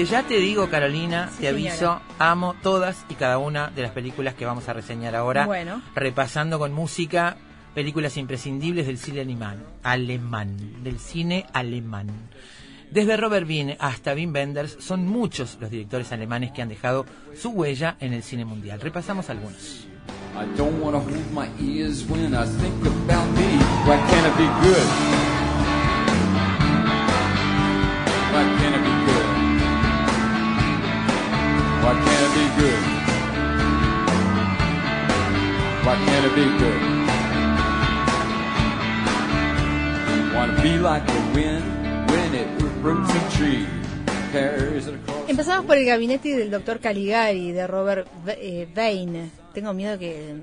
Desde ya te digo, Carolina, Sí, te aviso, señora. amo todas y cada una de las películas que vamos a reseñar ahora. Bueno. Repasando con música películas imprescindibles del cine alemán. Alemán. Del cine alemán. Desde Robert Wien hasta Wim Wenders, son muchos los directores alemanes que han dejado su huella en el cine mundial. Repasamos algunos. I don't wanna hold my ears when I think about me. Why can't it be good? Why can't it good? Why can't it be good? Wanna be like the wind when it roots a tree, carries it across. the Empezamos por el gabinete del doctor Caligari de Robert Ve- eh, Vane. Tengo miedo que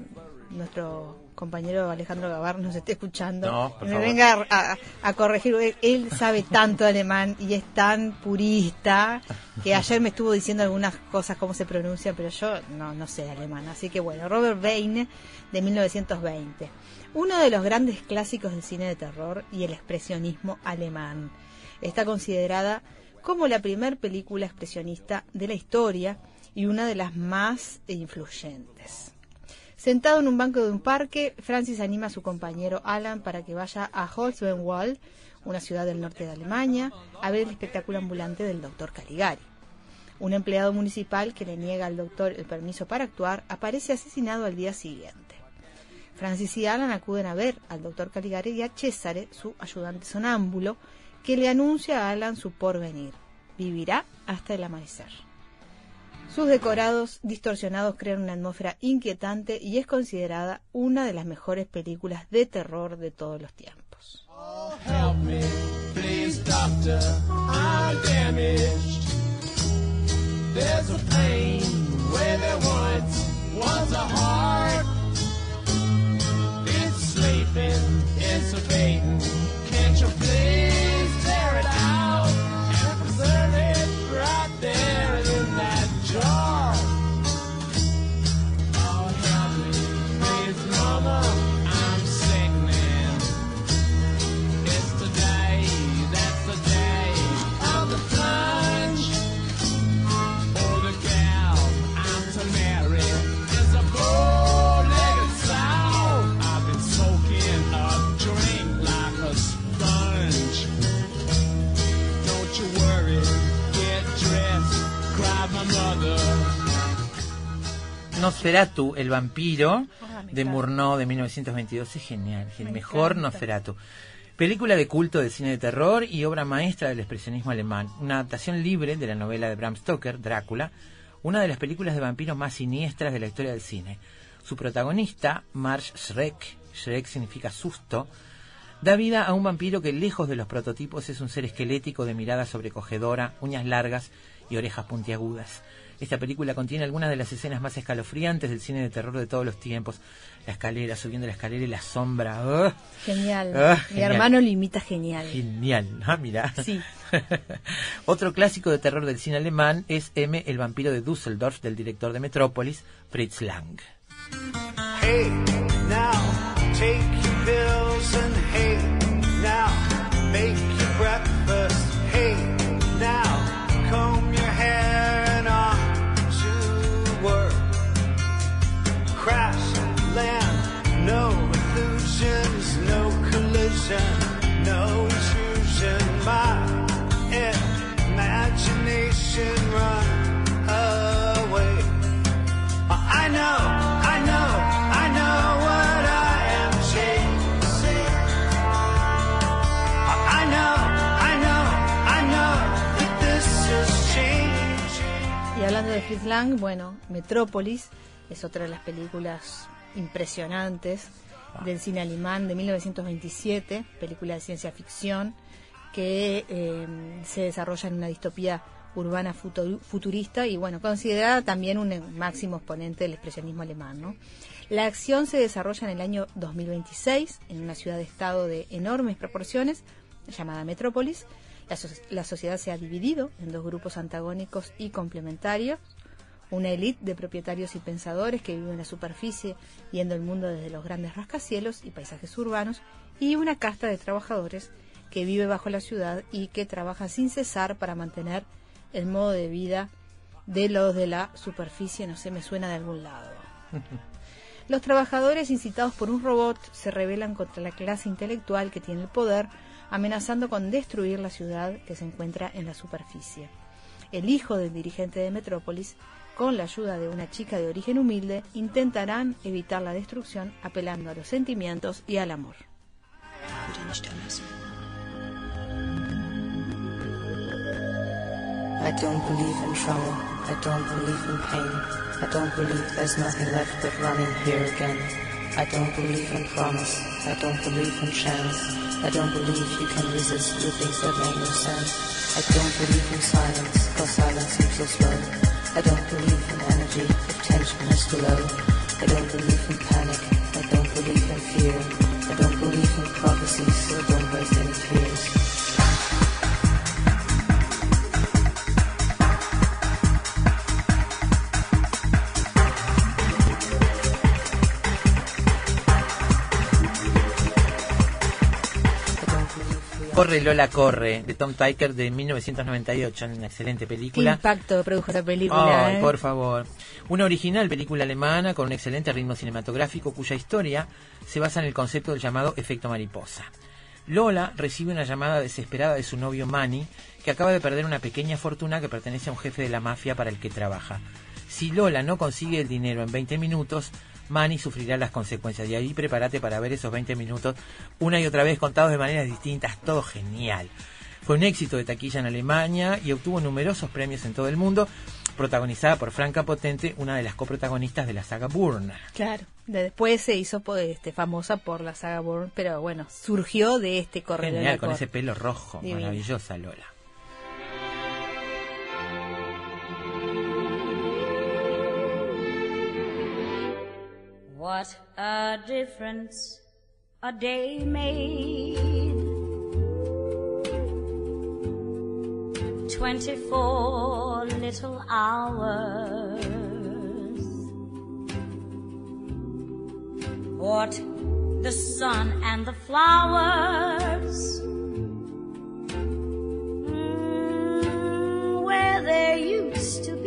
nuestro compañero Alejandro Gavar nos esté escuchando No, y me favor. venga a, a- a corregir. Él, él sabe tanto alemán y es tan purista que ayer me estuvo diciendo algunas cosas, cómo se pronuncia, pero yo no, no sé alemán. Así que bueno, Robert Vane de 1920. Uno de los grandes clásicos del cine de terror y el expresionismo alemán. Está considerada como la primer película expresionista de la historia y una de las más influyentes. Sentado en un banco de un parque, Francis anima a su compañero Alan para que vaya a Holzbenwald, una ciudad del norte de Alemania, a ver el espectáculo ambulante del doctor Caligari. Un empleado municipal que le niega al doctor el permiso para actuar aparece asesinado al día siguiente. Francis y Alan acuden a ver al doctor Caligari y a Cesare, su ayudante sonámbulo, que le anuncia a Alan su porvenir. Vivirá hasta el amanecer. Sus decorados distorsionados crean una atmósfera inquietante y es considerada una de las mejores películas de terror de todos los tiempos. Nosferatu, el vampiro, Ah, de. Murnau de 1922. Es genial, el Me mejor encanta. Nosferatu. Película de culto del cine de terror y obra maestra del expresionismo alemán. Una adaptación libre de la novela de Bram Stoker, Drácula, una de las películas de vampiros más siniestras de la historia del cine. Su protagonista, Marsh Schreck, Schreck significa susto, da vida a un vampiro que lejos de los prototipos es un ser esquelético de mirada sobrecogedora, uñas largas y orejas puntiagudas. Esta película contiene algunas de las escenas más escalofriantes del cine de terror de todos los tiempos. La escalera, subiendo la escalera y la sombra. ¡ah! Genial. Ah, Mi hermano lo imita genial. Genial, ah, mira. Sí. Otro clásico de terror del cine alemán es M, el vampiro de Düsseldorf, del director de Metrópolis, Fritz Lang. Hey, now take your pills and hablando de Fritz Lang, bueno, Metrópolis es otra de las películas impresionantes del cine alemán de 1927, película de ciencia ficción que eh, se desarrolla en una distopía urbana futu- futurista y bueno, considerada también un eh, máximo exponente del expresionismo alemán. ¿no? La acción se desarrolla en el año 2026 en una ciudad-estado de enormes proporciones llamada Metrópolis. La, so- la sociedad se ha dividido en dos grupos antagónicos y complementarios. Una élite de propietarios y pensadores que viven en la superficie, viendo el mundo desde los grandes rascacielos y paisajes urbanos, y una casta de trabajadores que vive bajo la ciudad y que trabaja sin cesar para mantener el modo de vida de los de la superficie, no sé, me suena de algún lado. Los trabajadores, incitados por un robot, se rebelan contra la clase intelectual que tiene el poder, amenazando con destruir la ciudad que se encuentra en la superficie. El hijo del dirigente de Metrópolis, con la ayuda de una chica de origen humilde, intentarán evitar la destrucción apelando a los sentimientos y al amor. I don't believe in trouble. I don't believe in pain. I don't believe there's nothing left but running here again. I don't believe in promise. I don't believe in chance. I don't believe you can resist the things that make no sense. I don't believe in silence, cause silence seems so slow. I don't believe in energy if tension is too low. I don't believe in panic. I don't believe in fear. I don't believe in prophecies, so don't waste Corre Lola Corre, de Tom Tyker de 1998, una excelente ¿Qué película. impacto produjo esa película? Ay, eh? por favor. Una original película alemana con un excelente ritmo cinematográfico cuya historia se basa en el concepto del llamado efecto mariposa. Lola recibe una llamada desesperada de su novio Manny, que acaba de perder una pequeña fortuna que pertenece a un jefe de la mafia para el que trabaja. Si Lola no consigue el dinero en 20 minutos, Manny sufrirá las consecuencias. Y ahí prepárate para ver esos 20 minutos una y otra vez contados de maneras distintas, todo genial. Fue un éxito de taquilla en Alemania y obtuvo numerosos premios en todo el mundo, protagonizada por Franca Potente, una de las coprotagonistas de la saga Bourne. Claro. De- Después se hizo este, famosa por la saga Bourne, pero bueno, surgió de este corredor. Genial, con ese pelo rojo, Divina. maravillosa Lola. What a difference a day made. Twenty-four little hours. What the sun and the flowers. Mm, where there used to be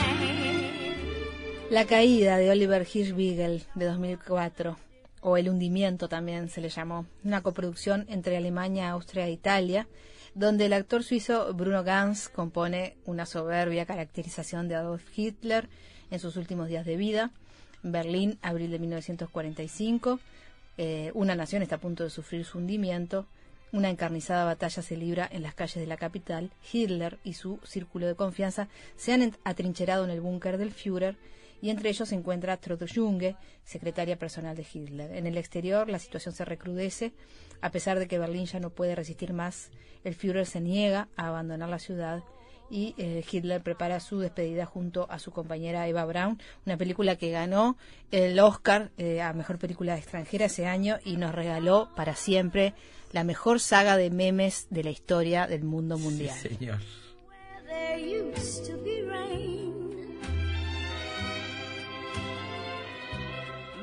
La caída de Oliver Hirschbiegel de 2004, o El hundimiento también se le llamó, una coproducción entre Alemania, Austria e Italia, donde el actor suizo Bruno Ganz compone una soberbia caracterización de Adolf Hitler en sus últimos días de vida. Berlín, abril de 1945. Eh, una nación está a punto de sufrir su hundimiento. Una encarnizada batalla se libra en las calles de la capital. Hitler y su círculo de confianza se han atrincherado en el búnker del Führer y entre ellos se encuentra Trude Junge, secretaria personal de Hitler. En el exterior la situación se recrudece. A pesar de que Berlín ya no puede resistir más, el Führer se niega a abandonar la ciudad y eh, Hitler prepara su despedida junto a su compañera Eva Braun, una película que ganó el Oscar eh, a Mejor Película Extranjera ese año y nos regaló para siempre la mejor saga de memes de la historia del mundo Sí, mundial. señor.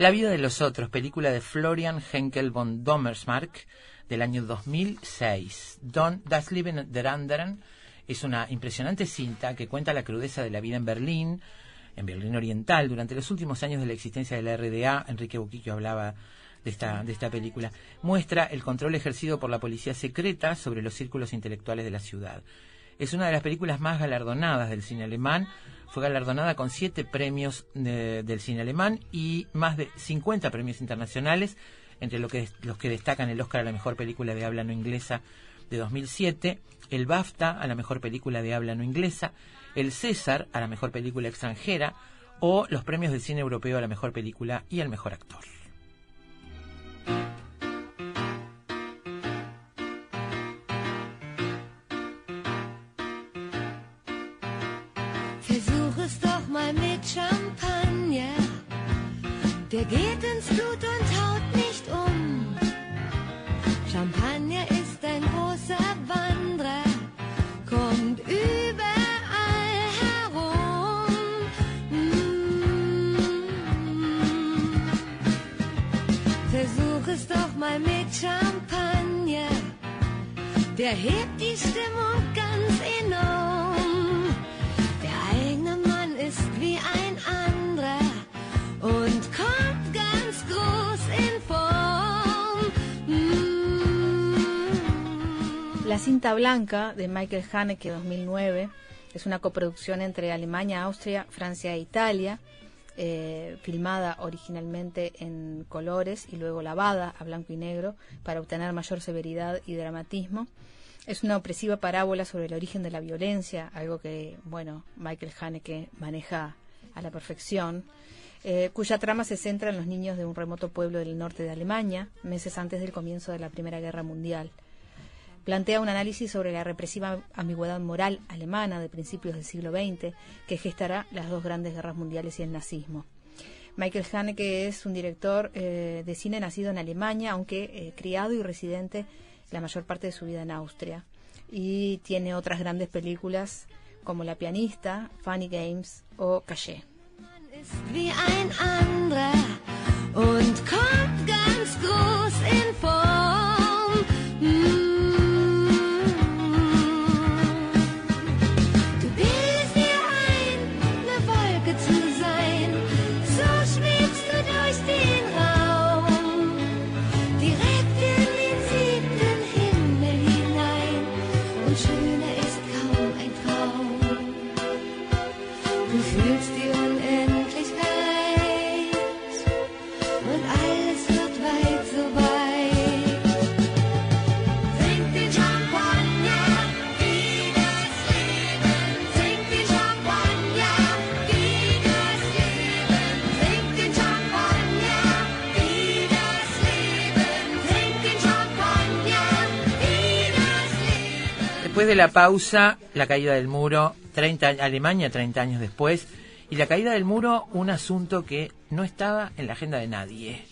La vida de los otros, película de Florian Henkel von Dommersmark del año 2006. Don Das Leben der Anderen es una impresionante cinta que cuenta la crudeza de la vida en Berlín, en Berlín Oriental, durante los últimos años de la existencia de la RDA. Enrique Buquillo hablaba de esta, de esta película. Muestra el control ejercido por la policía secreta sobre los círculos intelectuales de la ciudad. Es una de las películas más galardonadas del cine alemán. Fue galardonada con siete premios de- del cine alemán y más de 50 premios internacionales, entre los que destacan el Oscar a la mejor película de habla no inglesa de 2007, el BAFTA a la mejor película de habla no inglesa, el César a la mejor película extranjera o los premios del cine europeo a la mejor película y al mejor actor. Geht ins Blut und haut nicht um. Champagner ist ein großer Wanderer, kommt überall herum. Mm. Versuch es doch mal mit Champagner. Der hebt die Stimmung ganz enorm. Der eigene Mann ist wie ein anderer La cinta blanca de Michael Haneke 2009 es una coproducción entre Alemania, Austria, Francia e Italia, eh, filmada originalmente en colores y luego lavada a blanco y negro para obtener mayor severidad y dramatismo. Es una opresiva parábola sobre el origen de la violencia, algo que, bueno, Michael Haneke maneja a la perfección, eh, cuya trama se centra en los niños de un remoto pueblo del norte de Alemania, meses antes del comienzo de la Primera Guerra Mundial plantea un análisis sobre la represiva ambigüedad moral alemana de principios del siglo XX que gestará las dos grandes guerras mundiales y el nazismo. Michael Haneke es un director eh, de cine nacido en Alemania, aunque eh, criado y residente la mayor parte de su vida en Austria. Y tiene otras grandes películas como La pianista, Funny Games o Caché. Después de la pausa, la caída del muro, 30, a- Alemania 30 años después, y la caída del muro, un asunto que no estaba en la agenda de nadie.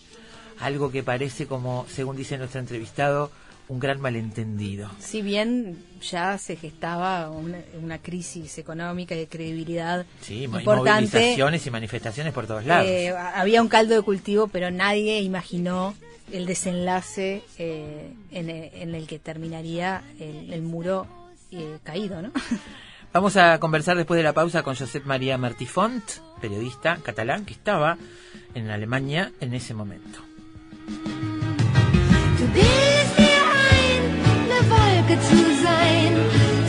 Algo que parece como, según dice nuestro entrevistado, un gran malentendido. Si bien ya se gestaba una, una crisis económica y de credibilidad Sí, y movilizaciones y manifestaciones por todos lados. eh, había un caldo de cultivo, pero nadie imaginó el desenlace eh, en, el, en el que terminaría el, el muro eh, caído, ¿no? Vamos a conversar después de la pausa con Josep María Martifont, periodista catalán que estaba en Alemania en ese momento.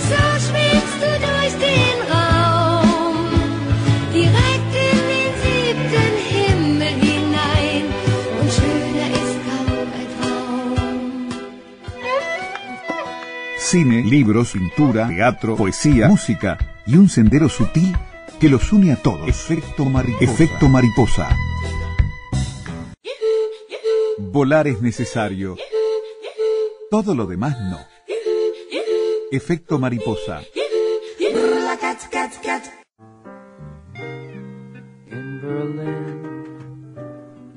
So schwebst du durch den Raum, Cine, libros, pintura, teatro, poesía, música y un sendero sutil que los une a todos. Efecto mariposa. Efecto mariposa. Volar es necesario. Todo lo demás no. Efecto mariposa. in Berlin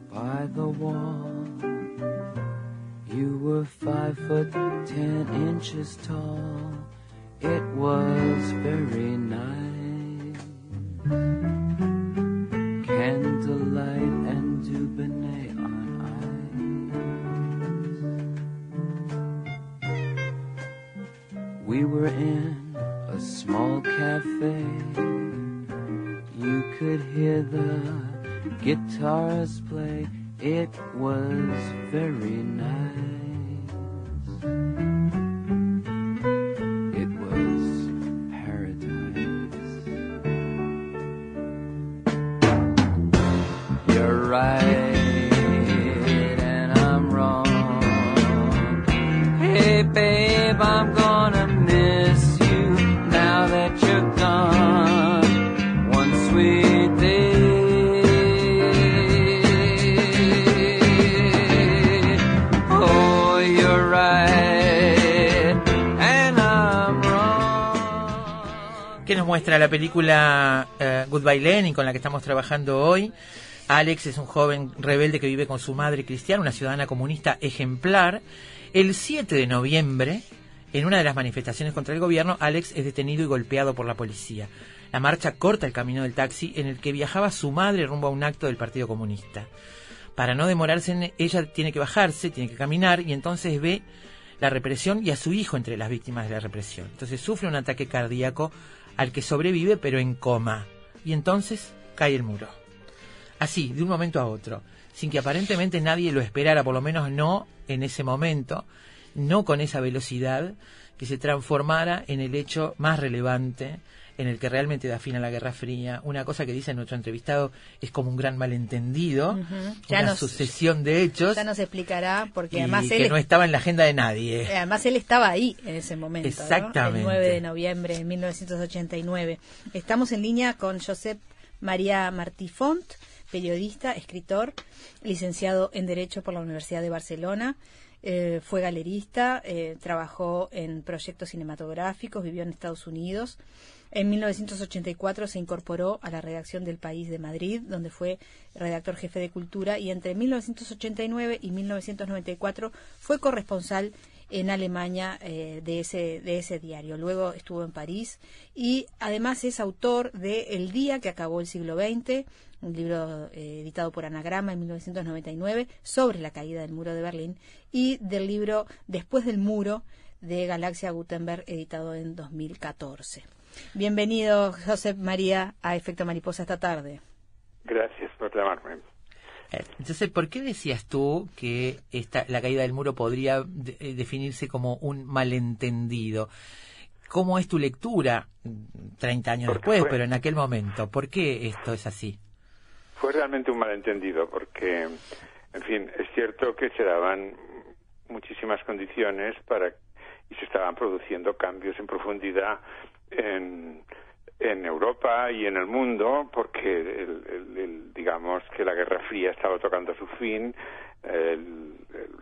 by the wall. Were five foot ten inches tall. It was very nice. Candlelight and Dubonnet on ice. We were in a small cafe. You could hear the guitars play. It was very nice. Película eh, Goodbye Lenin con la que estamos trabajando hoy? Alex es un joven rebelde que vive con su madre cristiana, una ciudadana comunista ejemplar. El 7 de noviembre, en una de las manifestaciones contra el gobierno, Alex es detenido y golpeado por la policía. La marcha corta el camino del taxi en el que viajaba su madre rumbo a un acto del Partido Comunista. Para no demorarse, ella tiene que bajarse, tiene que caminar y entonces ve la represión y a su hijo entre las víctimas de la represión. Entonces sufre un ataque cardíaco al que sobrevive pero en coma. Y entonces cae el muro. Así, de un momento a otro, sin que aparentemente nadie lo esperara, por lo menos no en ese momento, no con esa velocidad que se transformara en el hecho más relevante en el que realmente da fin a la Guerra Fría. Una cosa que dice nuestro entrevistado es como un gran malentendido. Ya una nos- sucesión de hechos Ya nos explicará, porque además que él, no estaba en la agenda de nadie. eh, además él estaba ahí en ese momento. ¿no? Exactamente. El 9 de noviembre de 1989. Estamos en línea con Josep María Martí Font, periodista, escritor, licenciado en Derecho por la Universidad de Barcelona. eh, fue galerista, eh, trabajó en proyectos cinematográficos, vivió en Estados Unidos. En 1984 se incorporó a la redacción del País de Madrid, donde fue redactor jefe de cultura, y entre 1989 y 1994 fue corresponsal en Alemania eh, de, ese, de ese diario. Luego estuvo en París y además es autor de El día que acabó el siglo XX, un libro eh, editado por Anagrama en 1999 sobre la caída del muro de Berlín, y del libro Después del muro de Galaxia Gutenberg, editado en 2014. Bienvenido, José María, a Efecto Mariposa esta tarde. Gracias por llamarme. Eh, Entonces, ¿por qué decías tú que esta, la caída del muro podría de- eh, definirse como un malentendido? ¿Cómo es tu lectura mm, 30 años Porque después, fue- pero en aquel momento? ¿Por qué esto es así? Fue realmente un malentendido porque, en fin, es cierto que se daban muchísimas condiciones para y se estaban produciendo cambios en profundidad en, en Europa y en el mundo porque el, el- el- digamos que la Guerra Fría estaba tocando su fin el,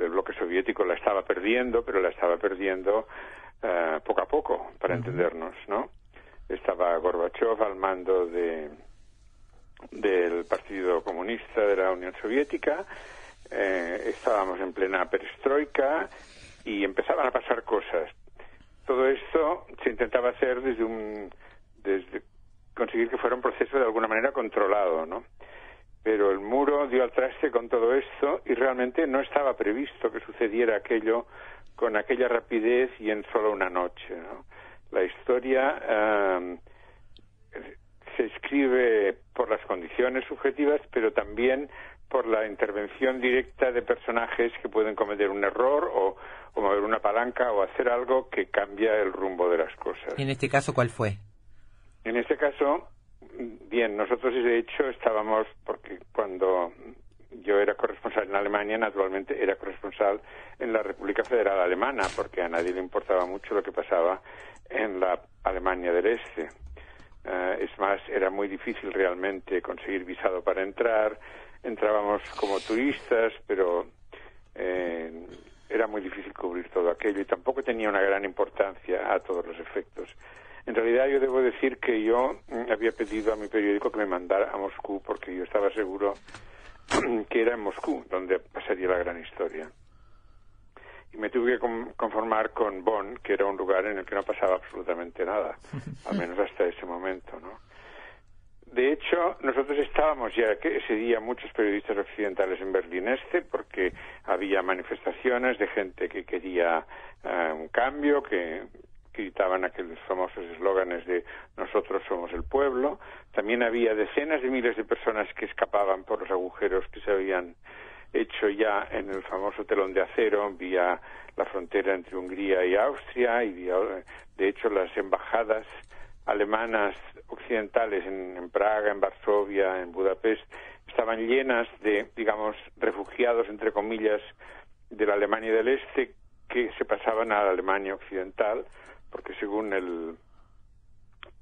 bloque soviético la estaba perdiendo pero la estaba perdiendo eh, poco a poco para entendernos no estaba Gorbachev al mando de del Partido Comunista de la Unión Soviética. Eh, estábamos en plena perestroika y empezaban a pasar cosas. Todo esto se intentaba hacer desde un desde conseguir que fuera un proceso de alguna manera controlado, ¿no? Pero el muro dio al traste con todo esto y realmente no estaba previsto que sucediera aquello con aquella rapidez y en solo una noche, ¿no? La historia eh, se escribe por las condiciones subjetivas, pero también por la intervención directa de personajes que pueden cometer un error o, o mover una palanca o hacer algo que cambia el rumbo de las cosas. ¿Y en este caso cuál fue? En este caso, bien, nosotros de hecho estábamos, porque cuando yo era corresponsal en Alemania, naturalmente era corresponsal en la República Federal Alemana, porque a nadie le importaba mucho lo que pasaba en la Alemania del Este. Eh, es más, era muy difícil realmente conseguir visado para entrar. Entrábamos como turistas, pero eh, era muy difícil cubrir todo aquello y tampoco tenía una gran importancia a todos los efectos. En realidad yo debo decir que yo mm, había pedido a mi periódico que me mandara a Moscú porque yo estaba seguro que era en Moscú donde pasaría la gran historia. Y me tuve que con- conformar con Bonn, que era un lugar en el que no pasaba absolutamente nada, al menos hasta ese momento, ¿no? De hecho, nosotros estábamos ya ese día muchos periodistas occidentales en Berlín Este porque había manifestaciones de gente que quería eh, un cambio, que gritaban aquellos famosos eslóganes de nosotros somos el pueblo. También había decenas de miles de personas que escapaban por los agujeros que se habían hecho ya en el famoso telón de acero vía la frontera entre Hungría y Austria y de hecho las embajadas alemanas occidentales en, Praga, en Varsovia, en Budapest estaban llenas de, digamos, refugiados entre comillas de la Alemania del Este que se pasaban a la Alemania occidental porque según el,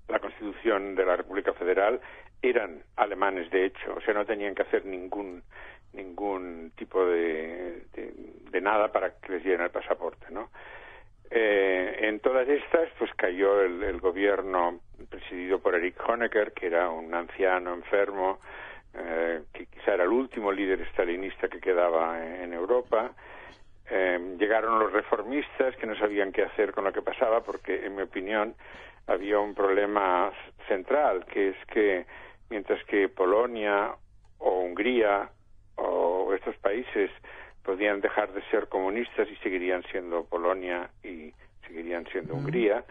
la Constitución de la República Federal eran alemanes de hecho, o sea, no tenían que hacer ningún ningún tipo de, de nada para que les dieran el pasaporte, ¿no? Eh, en todas estas, pues cayó el, el gobierno presidido por Erich Honecker, que era un anciano enfermo, eh, que quizá era el último líder estalinista que quedaba en Europa. Eh, llegaron los reformistas que no sabían qué hacer con lo que pasaba, porque, en mi opinión, había un problema central, que es que mientras que Polonia o Hungría o estos países podían dejar de ser comunistas y seguirían siendo Polonia y seguirían siendo Hungría,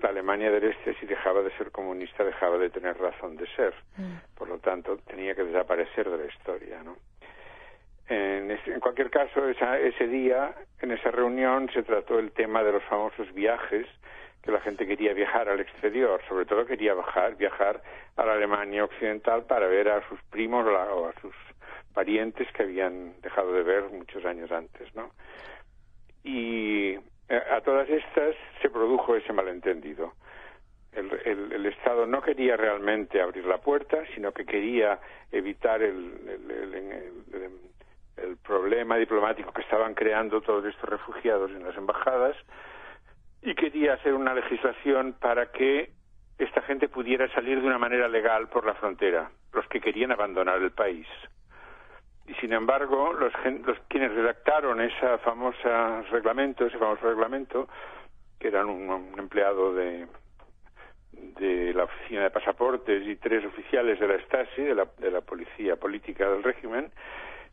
la Alemania del Este si dejaba de ser comunista dejaba de tener razón de ser. Por lo tanto, tenía que desaparecer de la historia, ¿no? En, cualquier caso, esa- ese día, en esa reunión, se trató el tema de los famosos viajes, que la gente quería viajar al exterior, sobre todo quería viajar, viajar a la Alemania occidental para ver a sus primos o a sus parientes que habían dejado de ver muchos años antes, ¿no? Y eh, a todas estas se produjo ese malentendido. El, el- Estado no quería realmente abrir la puerta, sino que quería evitar el- el problema diplomático que estaban creando todos estos refugiados en las embajadas y quería hacer una legislación para que esta gente pudiera salir de una manera legal por la frontera, los que querían abandonar el país. Y sin embargo, los, los quienes redactaron esa famosa reglamento, ese famoso reglamento, que eran un, un empleado de, de la oficina de pasaportes y tres oficiales de la Stasi, de la, de la policía política del régimen,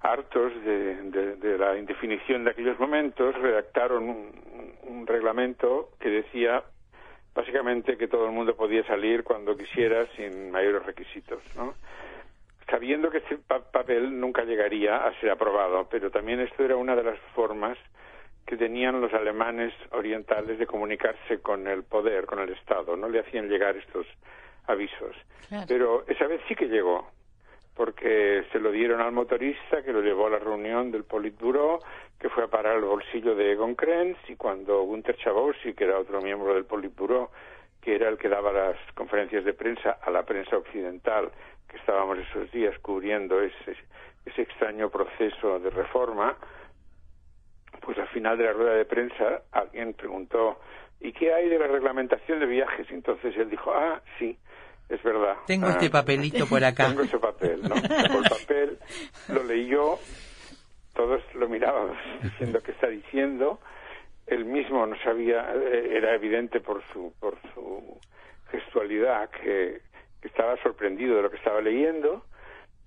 hartos de, de- de la indefinición de aquellos momentos, redactaron un, un reglamento que decía básicamente que todo el mundo podía salir cuando quisiera sin mayores requisitos, ¿no? Sabiendo que este pa- papel nunca llegaría a ser aprobado, pero también esto era una de las formas que tenían los alemanes orientales de comunicarse con el poder, con el Estado. No le hacían llegar estos avisos. Claro. Pero esa vez sí que llegó, porque se lo dieron al motorista que lo llevó a la reunión del Politburo, que fue a parar al bolsillo de Egon Krenz, y cuando Gunther Schabowski, que era otro miembro del Politburo, que era el que daba las conferencias de prensa a la prensa occidental, que estábamos esos días cubriendo ese, ese extraño proceso de reforma, pues al final de la rueda de prensa alguien preguntó, ¿y qué hay de la reglamentación de viajes? Y entonces él dijo, ah, sí, es verdad. Tengo Ah, este papelito por acá. Tengo ese papel, ¿no? Sacó el papel, lo leyó, todos lo mirábamos diciendo qué está diciendo, él mismo no sabía, eh, era evidente por su, por su gestualidad que, que estaba sorprendido de lo que estaba leyendo.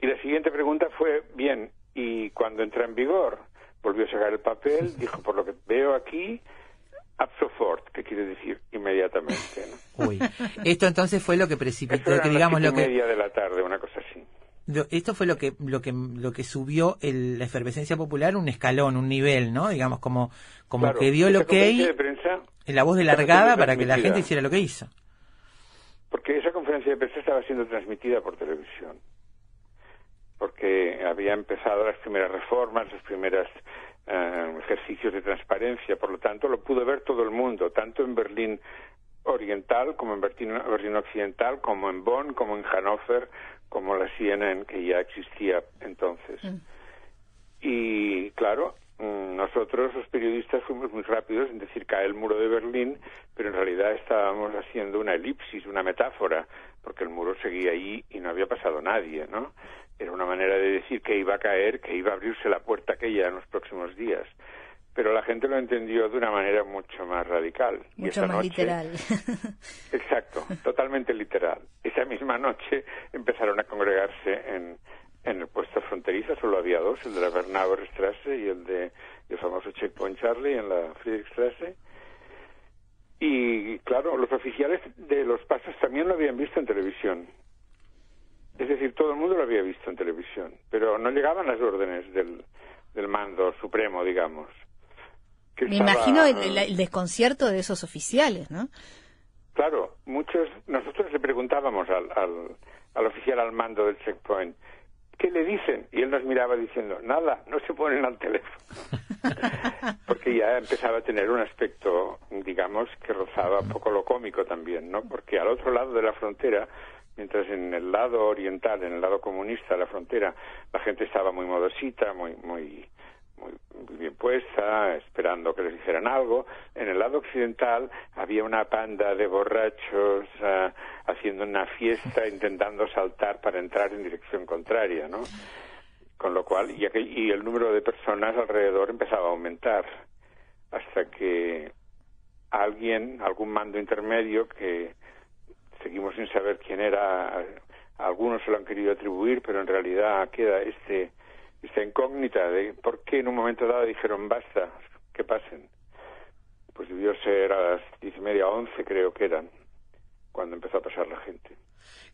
Y la siguiente pregunta fue, bien, ¿y cuando entra en vigor? Volvió a sacar el papel, dijo, por lo que veo aquí, ab sofort, que quiere decir inmediatamente. ¿no? Uy. Esto entonces fue lo que precipitó, que digamos lo que media de la tarde, una cosa así. lo- esto fue lo que lo que lo que subió el- la efervescencia popular un escalón, un nivel, ¿no? Digamos como como Claro, que dio conferencia de prensa en la voz de largada para que la gente hiciera lo que hizo. Porque esa conferencia de prensa estaba siendo transmitida por televisión. Porque había empezado las primeras reformas, los primeros eh, ejercicios de transparencia. Por lo tanto, lo pudo ver todo el mundo, tanto en Berlín Oriental como en Berlín, Berlín Occidental, como en Bonn, como en Hannover, como la CNN que ya existía entonces. Y claro, mm, nosotros los periodistas fuimos muy rápidos en decir cae el muro de Berlín, pero en realidad estábamos haciendo una elipsis, una metáfora, porque el muro seguía ahí y no había pasado nadie, ¿no? Era una manera de decir que iba a caer, que iba a abrirse la puerta aquella en los próximos días. Pero la gente lo entendió de una manera mucho más radical. Mucho más noche- literal. Exacto, totalmente literal. Esa misma noche empezaron a congregarse en, en el puesto fronterizo, solo había dos, el de la Bernauer Strasse y el de el famoso Checkpoint Charlie en la Friedrichstrasse. Y claro, los oficiales de los pasos también lo habían visto en televisión. Es decir, todo el mundo lo había visto en televisión, pero no llegaban las órdenes del, del mando supremo, digamos. Me estaba- imagino el, el- el desconcierto de esos oficiales, ¿no? Claro, muchos, nosotros le preguntábamos al, al, al oficial al mando del checkpoint, ¿qué le dicen? Y él nos miraba diciendo, nada, no se ponen al teléfono. Porque ya empezaba a tener un aspecto, digamos, que rozaba un poco lo cómico también, ¿no? Porque al otro lado de la frontera, mientras en el lado oriental, en el lado comunista de la frontera, la gente estaba muy modosita, muy, muy, muy, muy bien puesta, esperando que les dijeran algo. En el lado occidental había una panda de borrachos ah, haciendo una fiesta, intentando saltar para entrar en dirección contraria, ¿no? Con lo cual, y, aquel- y el número de personas alrededor empezaba a aumentar, hasta que alguien, algún mando intermedio que seguimos sin saber quién era, algunos se lo han querido atribuir, pero en realidad queda este esta incógnita de por qué en un momento dado dijeron basta, que pasen. Pues debió ser a las diez y media, once creo que eran, cuando empezó a pasar la gente.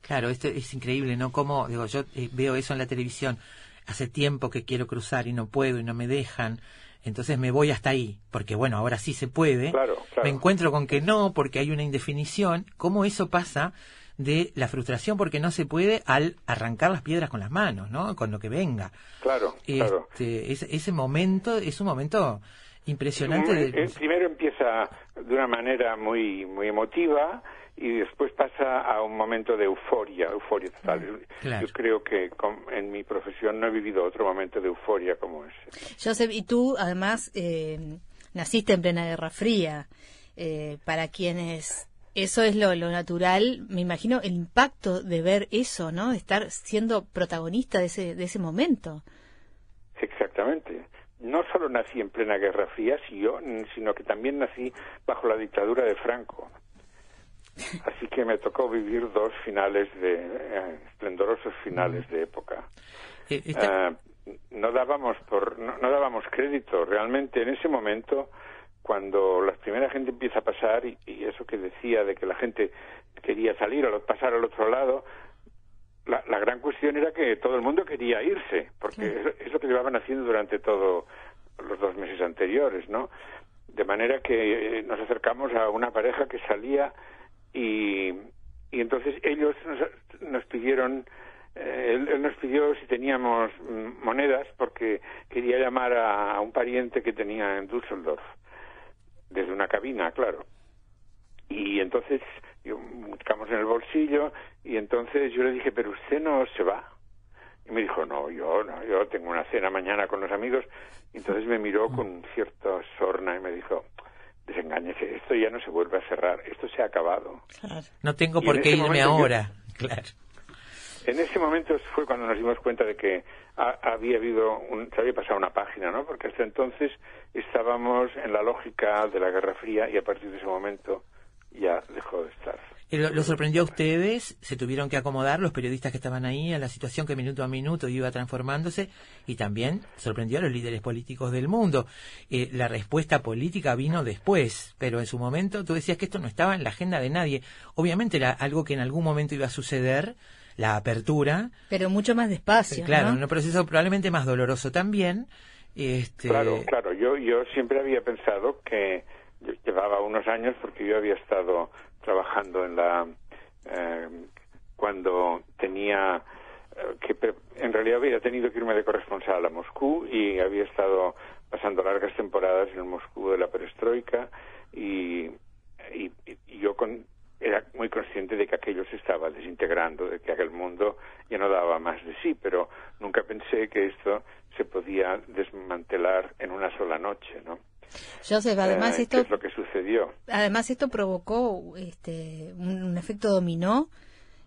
Claro, esto es increíble, ¿no? Como, digo, yo eh, veo eso en la televisión. Hace tiempo que quiero cruzar y no puedo y no me dejan. Entonces me voy hasta ahí, porque bueno, ahora sí se puede. Claro, claro. Me encuentro con que no, porque hay una indefinición. ¿Cómo eso pasa de la frustración porque no se puede al arrancar las piedras con las manos, ¿no? Con lo que venga. Claro, claro. Este, ese, momento es un momento impresionante. De- eh, primero empieza de una manera muy muy emotiva y después pasa a un momento de euforia, euforia total. Claro. Yo creo que con- en mi profesión no he vivido otro momento de euforia como ese. Joseph, y tú además eh, naciste en plena Guerra Fría. Eh, para quienes eso es lo, lo natural, me imagino el impacto de ver eso, ¿no? De estar siendo protagonista de ese, de ese momento. Exactamente. No solo nací en plena Guerra Fría, si yo, sino que también nací bajo la dictadura de Franco. Así que me tocó vivir dos finales de eh, esplendorosos finales de época. eh, Ah, no dábamos por no, no dábamos crédito realmente en ese momento cuando la primera gente empieza a pasar y, y eso que decía de que la gente quería salir o pasar al otro lado la, la gran cuestión era que todo el mundo quería irse porque es, es lo que llevaban haciendo durante todos los dos meses anteriores no de manera que eh, nos acercamos a una pareja que salía y, y entonces ellos nos, nos pidieron eh, él, él nos pidió si teníamos mm, monedas porque quería llamar a, a un pariente que tenía en Düsseldorf desde una cabina claro y entonces yo, buscamos en el bolsillo y entonces yo le dije pero usted no se va y me dijo no yo no yo tengo una cena mañana con los amigos y entonces me miró con cierta sorna y me dijo desengáñese esto ya no se vuelve a cerrar esto se ha acabado no tengo y por qué irme yo- ahora. Claro. En ese momento fue cuando nos dimos cuenta de que ha- había habido, un, se había pasado una página, ¿no? Porque hasta entonces estábamos en la lógica de la Guerra Fría y a partir de ese momento ya dejó de estar. ¿Lo, lo sorprendió a ustedes? ¿Se tuvieron que acomodar los periodistas que estaban ahí a la situación que minuto a minuto iba transformándose? Y también sorprendió a los líderes políticos del mundo. Eh, la respuesta política vino después, pero en su momento tú decías que esto no estaba en la agenda de nadie. Obviamente era algo que en algún momento iba a suceder, la apertura. Pero mucho más despacio. Eh, claro, ¿no? en un proceso probablemente más doloroso también. Este, Claro, claro. Yo, yo siempre había pensado que yo llevaba unos años porque yo había estado trabajando en la eh, cuando tenía eh, que pre- en realidad había tenido que irme de corresponsal a Moscú y había estado pasando largas temporadas en el Moscú de la perestroika y, y- y yo con- era muy consciente de que aquello se estaba desintegrando, de que aquel mundo ya no daba más de sí, pero nunca pensé que esto se podía desmantelar en una sola noche, ¿no? Joseph, además Eh, esto es lo que sucedió. Además, esto provocó este, un, un efecto dominó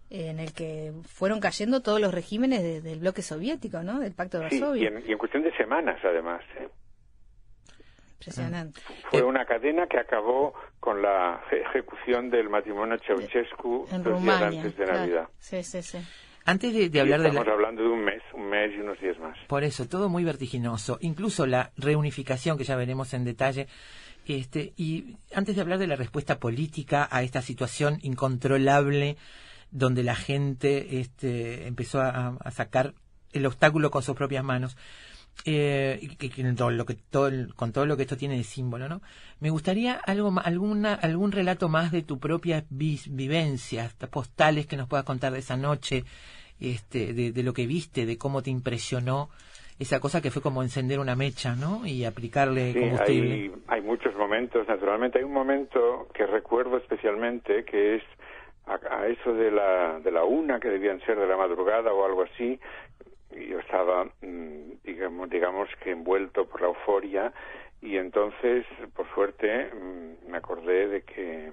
en el que fueron cayendo todos los regímenes de- del bloque soviético, ¿no? Del Pacto de Sí, Varsovia. y en, y en cuestión de semanas, además. ¿eh? Impresionante. Fue una cadena que acabó con la eje- ejecución del matrimonio Ceausescu En dos días Rumania. antes de claro. Navidad. Sí, sí, sí. Antes de, de hablar de estamos la... hablando de un mes, un mes y unos días más. Por eso, todo muy vertiginoso, incluso la reunificación que ya veremos en detalle. Este, y antes de hablar de la respuesta política a esta situación incontrolable donde la gente este, empezó a, a sacar el obstáculo con sus propias manos, eh, y que, todo lo que todo el- con todo lo que esto tiene de símbolo, ¿no? Me gustaría algo alguna algún relato más de tu propia vis- vivencias, postales que nos puedas contar de esa noche, este, de, de lo que viste, de cómo te impresionó esa cosa que fue como encender una mecha, ¿no? Y aplicarle Sí, combustible. hay, hay muchos momentos, naturalmente. Hay un momento que recuerdo especialmente que es a, a eso de la, de la una, que debían ser de la madrugada o algo así. Yo estaba, mm, digamos, digamos que envuelto por la euforia y entonces, por suerte, mm, me acordé de que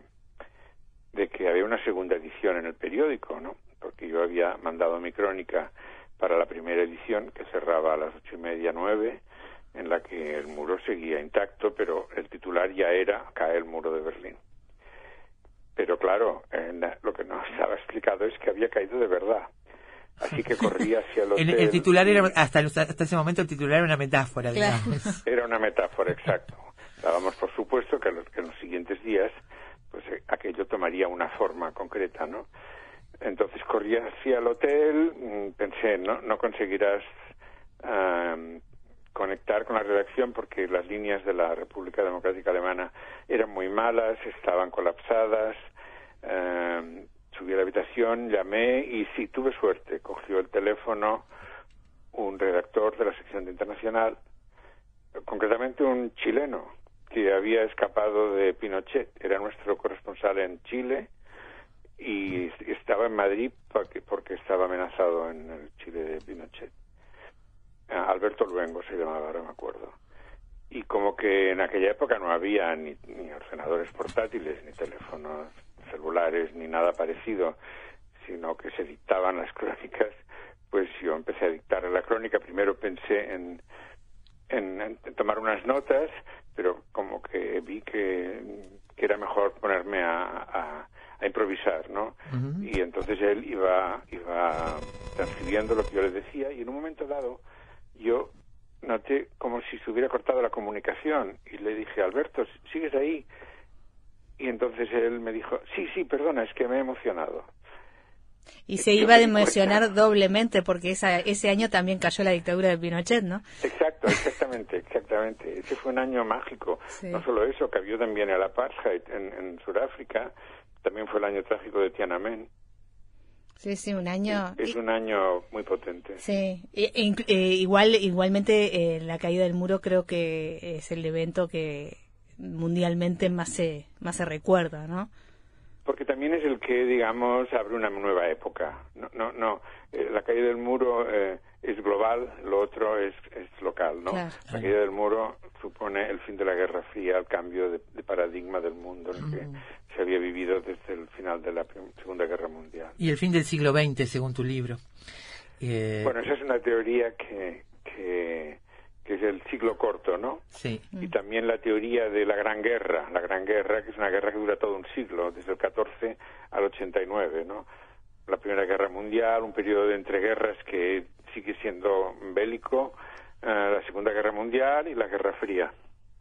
de que había una segunda edición en el periódico, ¿no? Porque yo había mandado mi crónica para la primera edición que cerraba a las ocho y media nueve, en la que el muro seguía intacto, pero el titular ya era cae el muro de Berlín. Pero claro, lo que no estaba explicado es que había caído de verdad. Así que corrí hacia el El, hotel. el titular era, hasta, hasta ese momento el titular era una metáfora, Claro. digamos. Era una metáfora, exacto. Dábamos por supuesto que, los- que en los siguientes días pues eh, aquello tomaría una forma concreta, ¿no? Entonces corrí hacia el hotel, mm, pensé, no, no conseguirás am, conectar con la redacción porque las líneas de la República Democrática Alemana eran muy malas, estaban colapsadas. am, subí a la habitación, llamé y sí, tuve suerte. Cogió el teléfono un redactor de la sección de internacional concretamente un chileno que había escapado de Pinochet, era nuestro corresponsal en Chile y estaba en Madrid porque, estaba amenazado en el Chile de Pinochet. Ah, Alberto Luengo se llamaba, ahora me acuerdo. Y como que en aquella época no había ni, ni ordenadores portátiles, ni teléfonos celulares, ni nada parecido, sino que se dictaban las crónicas, pues yo empecé a dictar la crónica. Primero pensé en, en, en tomar unas notas, pero como que vi que, que era mejor ponerme a, a, a improvisar, ¿no? Y entonces él iba, iba transcribiendo lo que yo le decía y en un momento dado yo noté como si se hubiera cortado la comunicación y le dije, Alberto, ¿sigues ahí? Y entonces él me dijo, sí, sí, perdona, es que me he emocionado. Y se Yo iba a emocionar cuenta. doblemente porque esa, ese año también cayó la dictadura de Pinochet, ¿no? Exacto, exactamente, exactamente. Ese fue un año mágico. Sí. No solo eso, había también el apartheid en, en Sudáfrica, también fue el año trágico de Tiananmen. Sí, sí, un año. Es y- un año muy potente. Sí, e- e igual, igualmente eh, la caída del muro creo que es el evento que mundialmente más se, más se recuerda, ¿no? Porque también es el que, digamos, abre una nueva época. No, no, no. eh, la caída del muro eh, es global, lo otro es, es local, ¿no? Claro. La caída del muro supone el fin de la Guerra Fría, el cambio de, paradigma del mundo en el que se había vivido desde el final de la Segunda Guerra Mundial. Y el fin del siglo XX, según tu libro. Eh, Bueno, esa es una teoría que, que, que es el siglo corto, ¿no? sí. Y también la teoría de la Gran Guerra, la Gran Guerra, que es una guerra que dura todo un siglo, desde el 14 al 89, ¿no? La Primera Guerra Mundial, un periodo de entreguerras que sigue siendo bélico, eh, la Segunda Guerra Mundial y la Guerra Fría.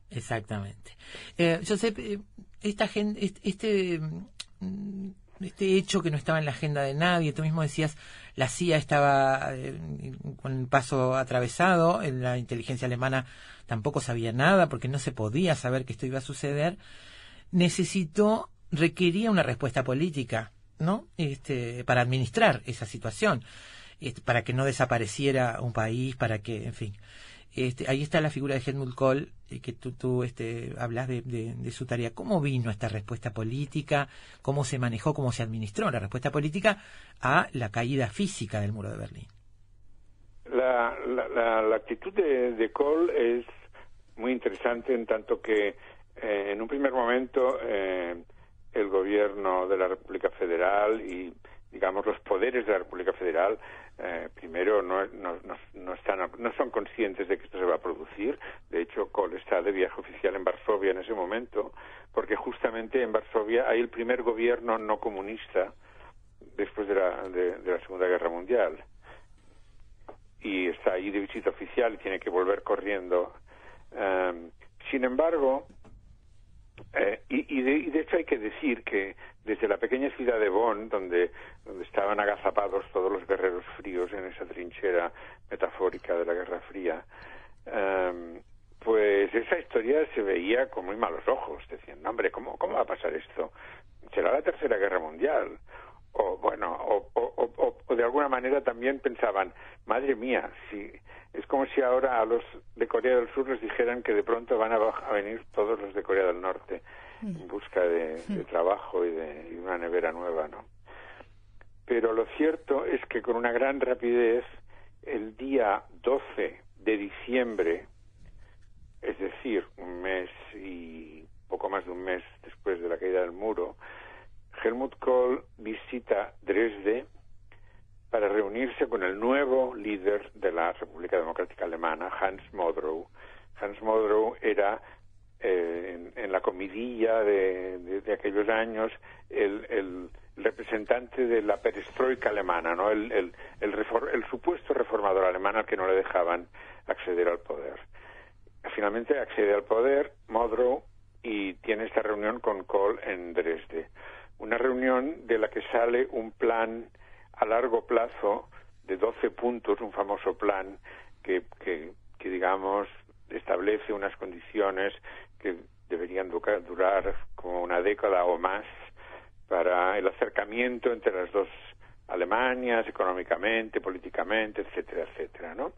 Exactamente. Eh, Josep, eh, esta gen- est- este, mm, este hecho que no estaba en la agenda de nadie, tú mismo decías, la CIA estaba eh, con el paso atravesado, la inteligencia alemana tampoco sabía nada porque no se podía saber que esto iba a suceder, necesitó, requería una respuesta política, ¿no? Este, para administrar esa situación, este, para que no desapareciera un país, para que, en fin. Este, ahí está la figura de Helmut Kohl, eh, que tú, tú este, hablas de, su tarea. ¿Cómo vino esta respuesta política? ¿Cómo se manejó, cómo se administró la respuesta política a la caída física del muro de Berlín? La, la, la- la actitud de, de Kohl es muy interesante en tanto que eh, en un primer momento eh, el gobierno de la República Federal y digamos los poderes de la República Federal eh, primero no, no, no, están no son conscientes de que esto se va a producir de hecho Kohl está de viaje oficial en Varsovia en ese momento porque justamente en Varsovia hay el primer gobierno no comunista después de la, de- de la Segunda Guerra Mundial y está ahí de visita oficial y tiene que volver corriendo. Em, sin embargo, eh, y, y de, y de hecho hay que decir que desde la pequeña ciudad de Bonn, donde, donde estaban agazapados todos los guerreros fríos en esa trinchera metafórica de la Guerra Fría, em, pues esa historia se veía con muy malos ojos. Decían, no, hombre, ¿cómo, ¿cómo va a pasar esto? Será la Tercera Guerra Mundial o bueno o, o- o- de alguna manera también pensaban madre mía si es como si ahora a los de Corea del Sur les dijeran que de pronto van a, a venir todos los de Corea del Norte en busca de, de trabajo y de y una nevera nueva no pero lo cierto es que con una gran rapidez el día 12 de diciembre es decir un mes y poco más de un mes después de la caída del muro Helmut Kohl visita Dresde para reunirse con el nuevo líder de la República Democrática Alemana, Hans Modrow. Hans Modrow era eh, en, la comidilla de, aquellos años el, representante de la perestroika alemana, ¿no? el, el, el refor- el supuesto reformador alemán al que no le dejaban acceder al poder. Finalmente accede al poder Modrow y tiene esta reunión con Kohl en Dresde una reunión de la que sale un plan a largo plazo de 12 puntos, un famoso plan que, que, que, digamos, establece unas condiciones que deberían durar como una década o más para el acercamiento entre las dos Alemanias, económicamente, políticamente, etcétera, etcétera, ¿no?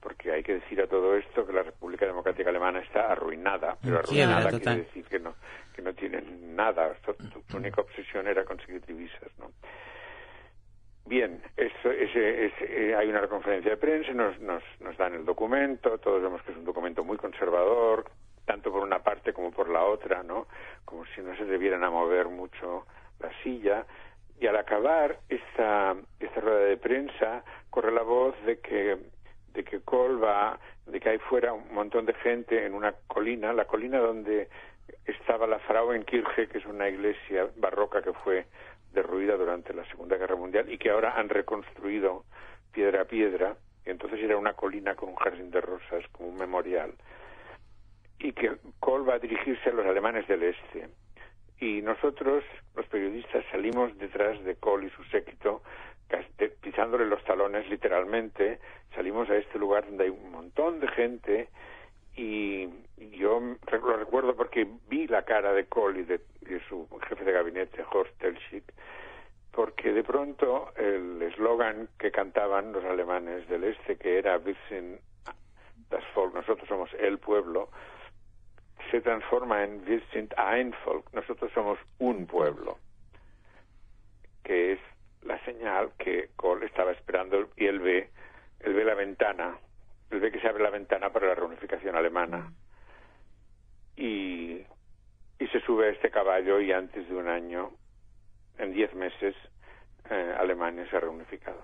Porque hay que decir a todo esto que la República Democrática Alemana está arruinada, pero arruinada total. quiere decir que no, que no tienen nada, su, su única obsesión era conseguir divisas, ¿no? Bien, eso, ese, ese- eh, hay una conferencia de prensa, nos, nos, nos dan el documento, todos vemos que es un documento muy conservador, tanto por una parte como por la otra, ¿no? Como si no se debieran a mover mucho la silla. Y al acabar esta, esta rueda de prensa, corre la voz de que, de que Kohl va, de que hay fuera un montón de gente en una colina, la colina donde estaba la Frauenkirche, que es una iglesia barroca que fue derruida durante la Segunda Guerra Mundial y que ahora han reconstruido piedra a piedra. Y entonces era una colina con un jardín de rosas, como un memorial. Y que Kohl va a dirigirse a los alemanes del este. Y nosotros, los periodistas, salimos detrás de Kohl y su séquito, pisándole los talones literalmente. Salimos a este lugar donde hay un montón de gente y yo lo recuerdo porque vi la cara de Kohl y de, su jefe de gabinete, Horst Telschik, porque de pronto el eslogan que cantaban los alemanes del este, que era Wir sind das Volk, nosotros somos el pueblo, se transforma en Wir sind ein Volk, nosotros somos un pueblo, que es la señal que Kohl estaba esperando y él ve, él ve la ventana, él ve que se abre la ventana para la reunificación alemana. Y y antes de un año, en diez meses, eh, Alemania se ha reunificado.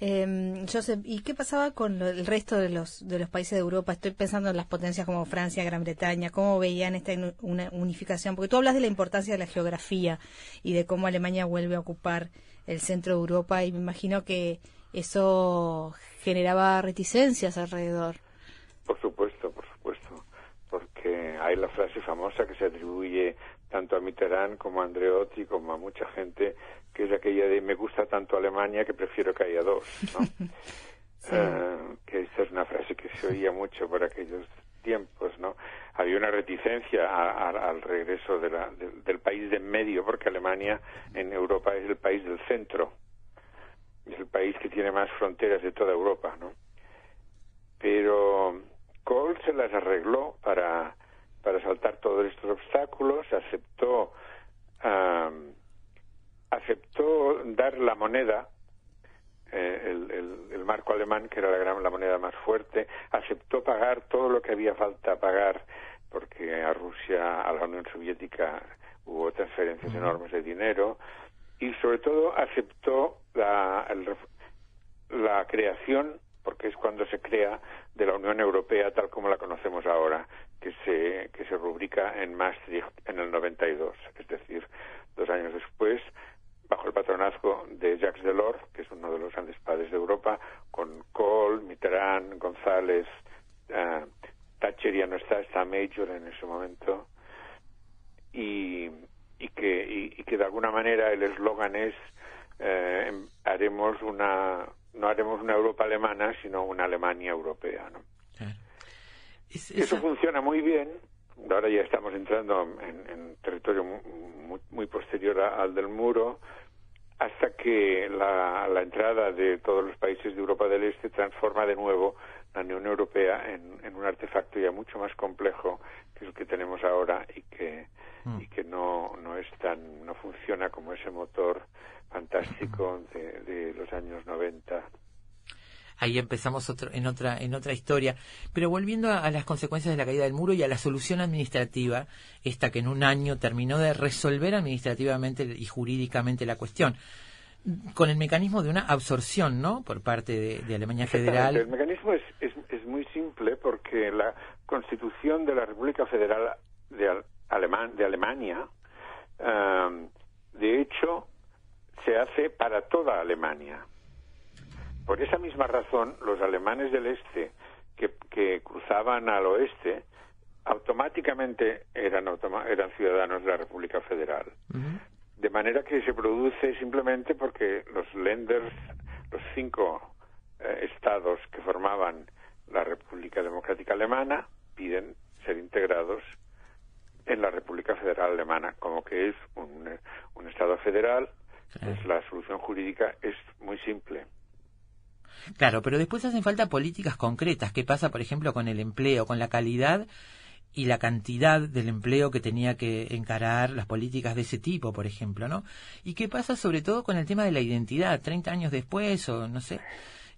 Eh, Joseph, ¿y qué pasaba con el resto de los, de los países de Europa? Estoy pensando en las potencias como Francia, Gran Bretaña, ¿cómo veían esta una unificación? Porque tú hablas de la importancia de la geografía y de cómo Alemania vuelve a ocupar el centro de Europa y me imagino que eso generaba reticencias alrededor. Por supuesto, por supuesto, porque hay la frase famosa que se atribuye tanto a Mitterrand como a Andreotti como a mucha gente, que es aquella de me gusta tanto Alemania que prefiero que haya dos, ¿no? Eh, que esta es una frase que se oía mucho por aquellos tiempos, ¿no? Había una reticencia a- a- al regreso de la- del- del país de en medio, porque Alemania en Europa es el país del centro, es el país que tiene más fronteras de toda Europa, ¿no? pero Kohl se las arregló para, para saltar todos estos obstáculos, aceptó aceptó dar la moneda, eh, el, el- el marco alemán, que era la, gran, la moneda más fuerte, aceptó pagar todo lo que había falta pagar, porque a Rusia, a la Unión Soviética hubo transferencias enormes de dinero, y sobre todo aceptó la, el ref- la creación, porque es cuando se crea, de la Unión Europea tal como la conocemos ahora, que se, que se rubrica en Maastricht en el 92, es decir, dos años después, bajo el patronazgo de Jacques Delors, que es uno de los grandes padres de Europa, con Kohl, Mitterrand, González, eh, Thatcher ya no está, está Major en ese momento, y, y que, y, que de alguna manera el eslogan es eh, em- haremos una no haremos una Europa alemana sino una Alemania europea ¿no? Es- eso funciona muy bien. Ahora ya estamos entrando en, en territorio mu- muy, muy posterior a- al del muro hasta que la, la entrada de todos los países de Europa del Este transforma de nuevo la Unión Europea en, en un artefacto ya mucho más complejo que el que tenemos ahora y que Mm. y que no no es tan no funciona como ese motor fantástico de, de los años 90 ahí empezamos otro, en otra en otra historia pero volviendo a, a las consecuencias de la caída del muro y a la solución administrativa esta que en un año terminó de resolver administrativamente y jurídicamente la cuestión con el mecanismo de una absorción no por parte de, de Alemania Exactamente. El Federal mecanismo es, es, es muy simple porque la constitución de la República Federal de, de Alemania, am, de hecho, se hace para toda Alemania. Por esa misma razón, los alemanes del este que, que cruzaban al oeste automáticamente eran, automa- eran ciudadanos de la República Federal. De manera que se produce simplemente porque los lenders, los cinco eh, estados que formaban la República Democrática Alemana, piden ser integrados en la República Federal Alemana, como que es un, un estado federal, pues la solución jurídica es muy simple. Claro, pero después hacen falta políticas concretas. ¿Qué pasa, por ejemplo, con el empleo, con la calidad y la cantidad del empleo que tenía que encarar las políticas de ese tipo, por ejemplo, ¿no? ¿Y qué pasa sobre todo con el tema de la identidad, 30 años después o no sé,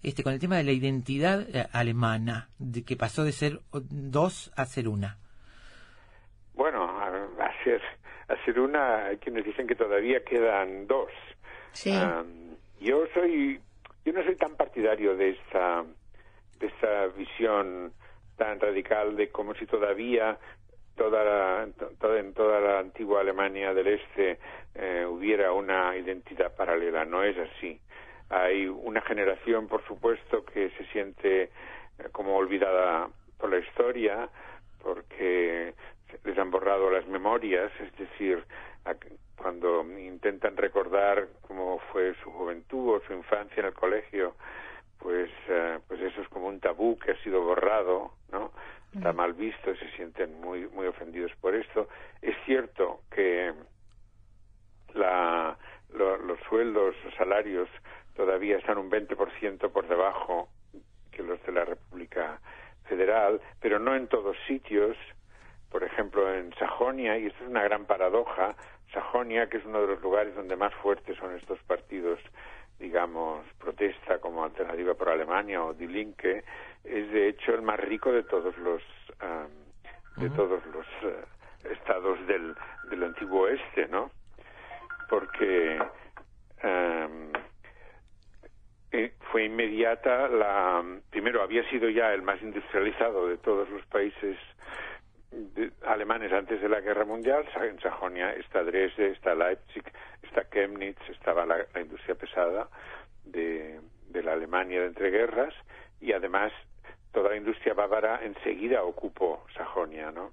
este con el tema de la identidad eh, alemana, de que pasó de ser dos a ser una? Bueno, a, ser, a ser una, hay quienes dicen que todavía quedan dos. Sí. Am, yo soy, yo no soy tan partidario de esta, de esta visión tan radical de como si todavía toda la, to- toda- en toda la antigua Alemania del Este eh, hubiera una identidad paralela. No es así. Hay una generación, por supuesto, que se siente eh, como olvidada por la historia, porque les han borrado las memorias, es decir, cuando intentan recordar cómo fue su juventud o su infancia en el colegio, pues, eh, pues eso es como un tabú que ha sido borrado, ¿no? Está mal visto y se sienten muy, muy ofendidos por esto. Es cierto que la, lo- los sueldos, los salarios todavía están un 20% por debajo que los de la República Federal, pero no en todos sitios. Por ejemplo, en Sajonia, y esto es una gran paradoja, Sajonia, que es uno de los lugares donde más fuertes son estos partidos, digamos, protesta como alternativa por Alemania o Die Linke, es de hecho el más rico de todos los am, de todos los eh, estados del, del antiguo oeste, ¿no? Porque eh, fue inmediata la primero había sido ya el más industrializado de todos los países alemanes antes de la guerra mundial en Sajonia está Dresde está Leipzig está Chemnitz estaba la, industria pesada de, de la Alemania de entreguerras y además toda la industria bávara enseguida ocupó Sajonia no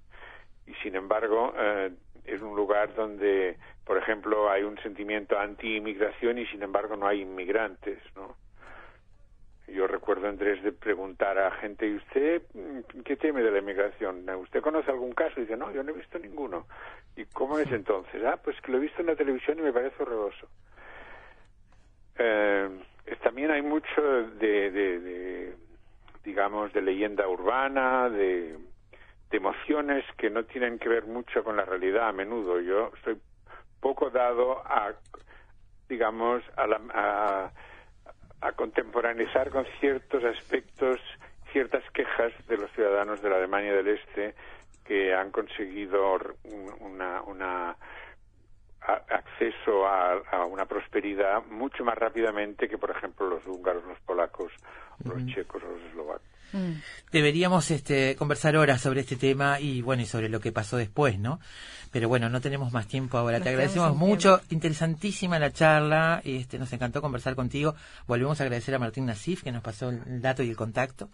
y sin embargo eh, es un lugar donde por ejemplo hay un sentimiento anti-inmigración y sin embargo no hay inmigrantes no yo recuerdo en Dresde preguntar a gente, ¿y usted mm, qué teme de la inmigración? ¿Usted conoce algún caso? Y dice, no, yo no he visto ninguno. ¿Y cómo es entonces? Ah, pues que lo he visto en la televisión y me parece horroroso. Eh, también hay mucho de, de- de, digamos, de leyenda urbana, de, de emociones que no tienen que ver mucho con la realidad a menudo. Yo soy poco dado a, digamos, a, la, a, a contemporaneizar con ciertos aspectos, ciertas quejas de los ciudadanos de la Alemania del Este que han conseguido una, una a- acceso a, a una prosperidad mucho más rápidamente que, por ejemplo, los húngaros, los polacos, los checos o los eslovacos. Deberíamos este, conversar horas sobre este tema y bueno, y sobre lo que pasó después, ¿no? Pero bueno, no tenemos más tiempo ahora. Nos Te agradecemos mucho, interesantísima la charla, este, nos encantó conversar contigo. Volvemos a agradecer a Martín Nasif que nos pasó el dato y el contacto.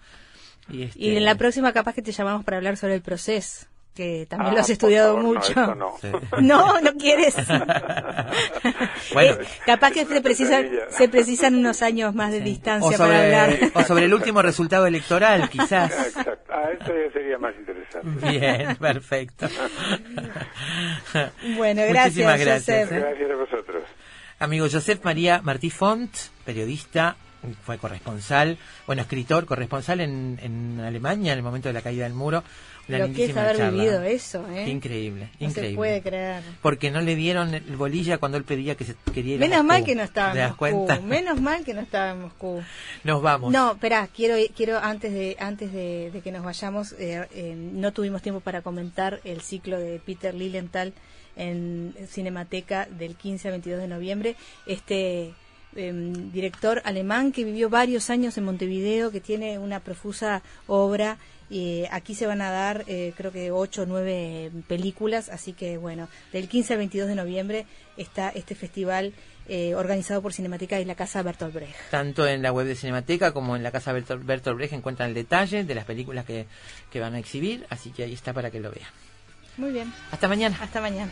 Y, este, Y en la próxima capaz que te llamamos para hablar sobre el proceso, que también Ah, lo has estudiado favor, no, mucho. eso no. Sí. No, no quieres. Bueno. Eh, capaz que se precisan, se precisan unos años más de o distancia para hablar. sobre, o sobre el último resultado electoral, quizás. Exacto. Ah, esto ya sería más interesante. Bien, perfecto. Bueno, gracias, Muchísimas gracias. Josep. ¿eh? Gracias a vosotros. Amigo Josep María Martí Font, periodista, fue corresponsal, bueno, escritor, corresponsal en, en Alemania en el momento de la caída del muro. Lo que es haber charla. vivido eso, ¿eh? Qué increíble, No increíble. se puede creer. Porque no le dieron el bolilla cuando él pedía que se quería ir a Menos Moscú. mal que no estaba ¿Te en Moscú. cuenta? Menos mal que no estaba en Moscú. Nos vamos. No, espera, quiero, quiero antes de antes de, de que nos vayamos, eh, eh, no tuvimos tiempo para comentar el ciclo de Peter Lilienthal en Cinemateca del 15 al 22 de noviembre. Este em, director alemán que vivió varios años en Montevideo, que tiene una profusa obra. Y aquí se van a dar, eh, creo que ocho o nueve películas, así que bueno, del 15 al 22 de noviembre está este festival eh, organizado por Cinemateca y la Casa Bertolt Brecht. Tanto en la web de Cinemateca como en la casa Bertolt, Bertolt Brecht encuentran el detalle de las películas que, que van a exhibir, así que ahí está para que lo vean. Muy bien. Hasta mañana. Hasta mañana.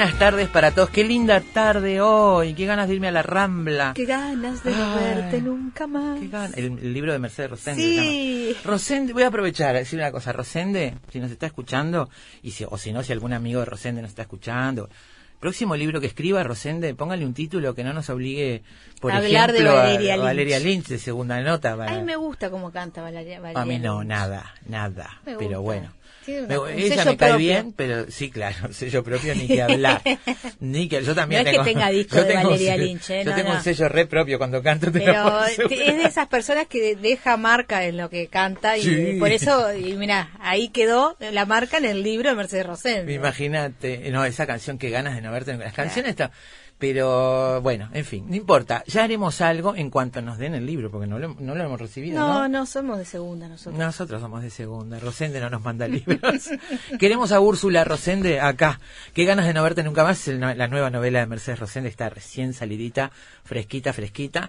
Buenas tardes para todos. Qué linda tarde hoy. Qué ganas de irme a la Rambla. Qué ganas de no verte nunca más. Qué El, el libro de Mercedes Rosende. Sí. Rosende, voy a aprovechar a decir una cosa. Rosende, si nos está escuchando, y si, o si no, si algún amigo de Rosende nos está escuchando, próximo libro que escriba Rosende, póngale un título que no nos obligue, por Hablar de ejemplo, a- Valeria a Lynch. Valeria Lynch de segunda nota. para- Ay, me gusta cómo canta Valeria. Valeria a mí no, nada, nada. Me Pero gusta. bueno. Tiene una- Me- ella me cae propio. bien, pero sí, claro, sello propio ni que hablar. ni que yo también No es que tengo, tenga disco yo de tengo Valeria Lynch, ¿eh? Yo No, tengo no. un sello re propio cuando canto. Pero es de esas personas que deja marca en lo que canta y Sí. por eso, y mira, ahí quedó la marca en el libro de Mercedes Rosendo. Imagínate, no, esa canción que ganas de no verte. Las canciones están. Pero bueno, en fin, no importa. Ya haremos algo en cuanto nos den el libro, porque no lo, no lo hemos recibido. No, ¿no? no, somos de segunda nosotros. Nosotros somos de segunda. Rosende no nos manda libros. Queremos a Úrsula Rosende acá. Qué ganas de no verte nunca más. La nueva novela de Mercedes Rosende está recién salidita, fresquita, fresquita.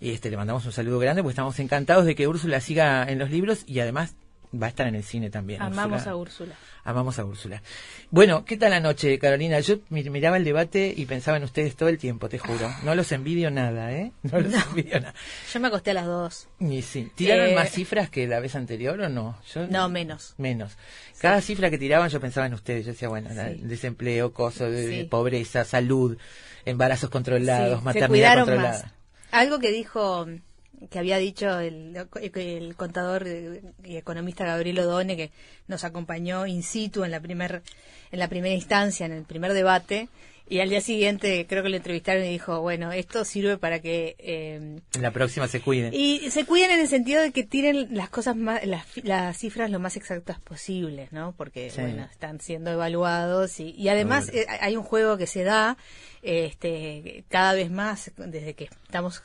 Y este le mandamos un saludo grande porque estamos encantados de que Úrsula siga en los libros y además va a estar en el cine también. Amamos Úrsula. a Úrsula. Amamos a Úrsula. Bueno, ¿qué tal la noche, Carolina? Yo mi- miraba el debate y pensaba en ustedes todo el tiempo, te juro. No los envidio nada, ¿eh? No los envidio nada. Yo me acosté a las dos. Sí. ¿Tiraron Eh, más cifras que la vez anterior o no? Yo- No, menos. Menos. Cada cifra que tiraban yo pensaba en ustedes. Yo decía, bueno, desempleo, de Sí. pobreza, salud, embarazos controlados, maternidad cuidaron controlada. más. Algo que dijo, que había dicho el, el contador y economista Gabriel Odone, que nos acompañó in situ en la, primer, en la primera instancia, en el primer debate, y al día siguiente creo que lo entrevistaron y dijo, bueno, esto sirve para que... eh, En la próxima se cuiden. y se cuidan en el sentido de que tiren las cosas más, las, las cifras lo más exactas posibles, ¿no? Porque, Sí. bueno, están siendo evaluados y, y además eh, hay un juego que se da, este, cada vez más desde que estamos,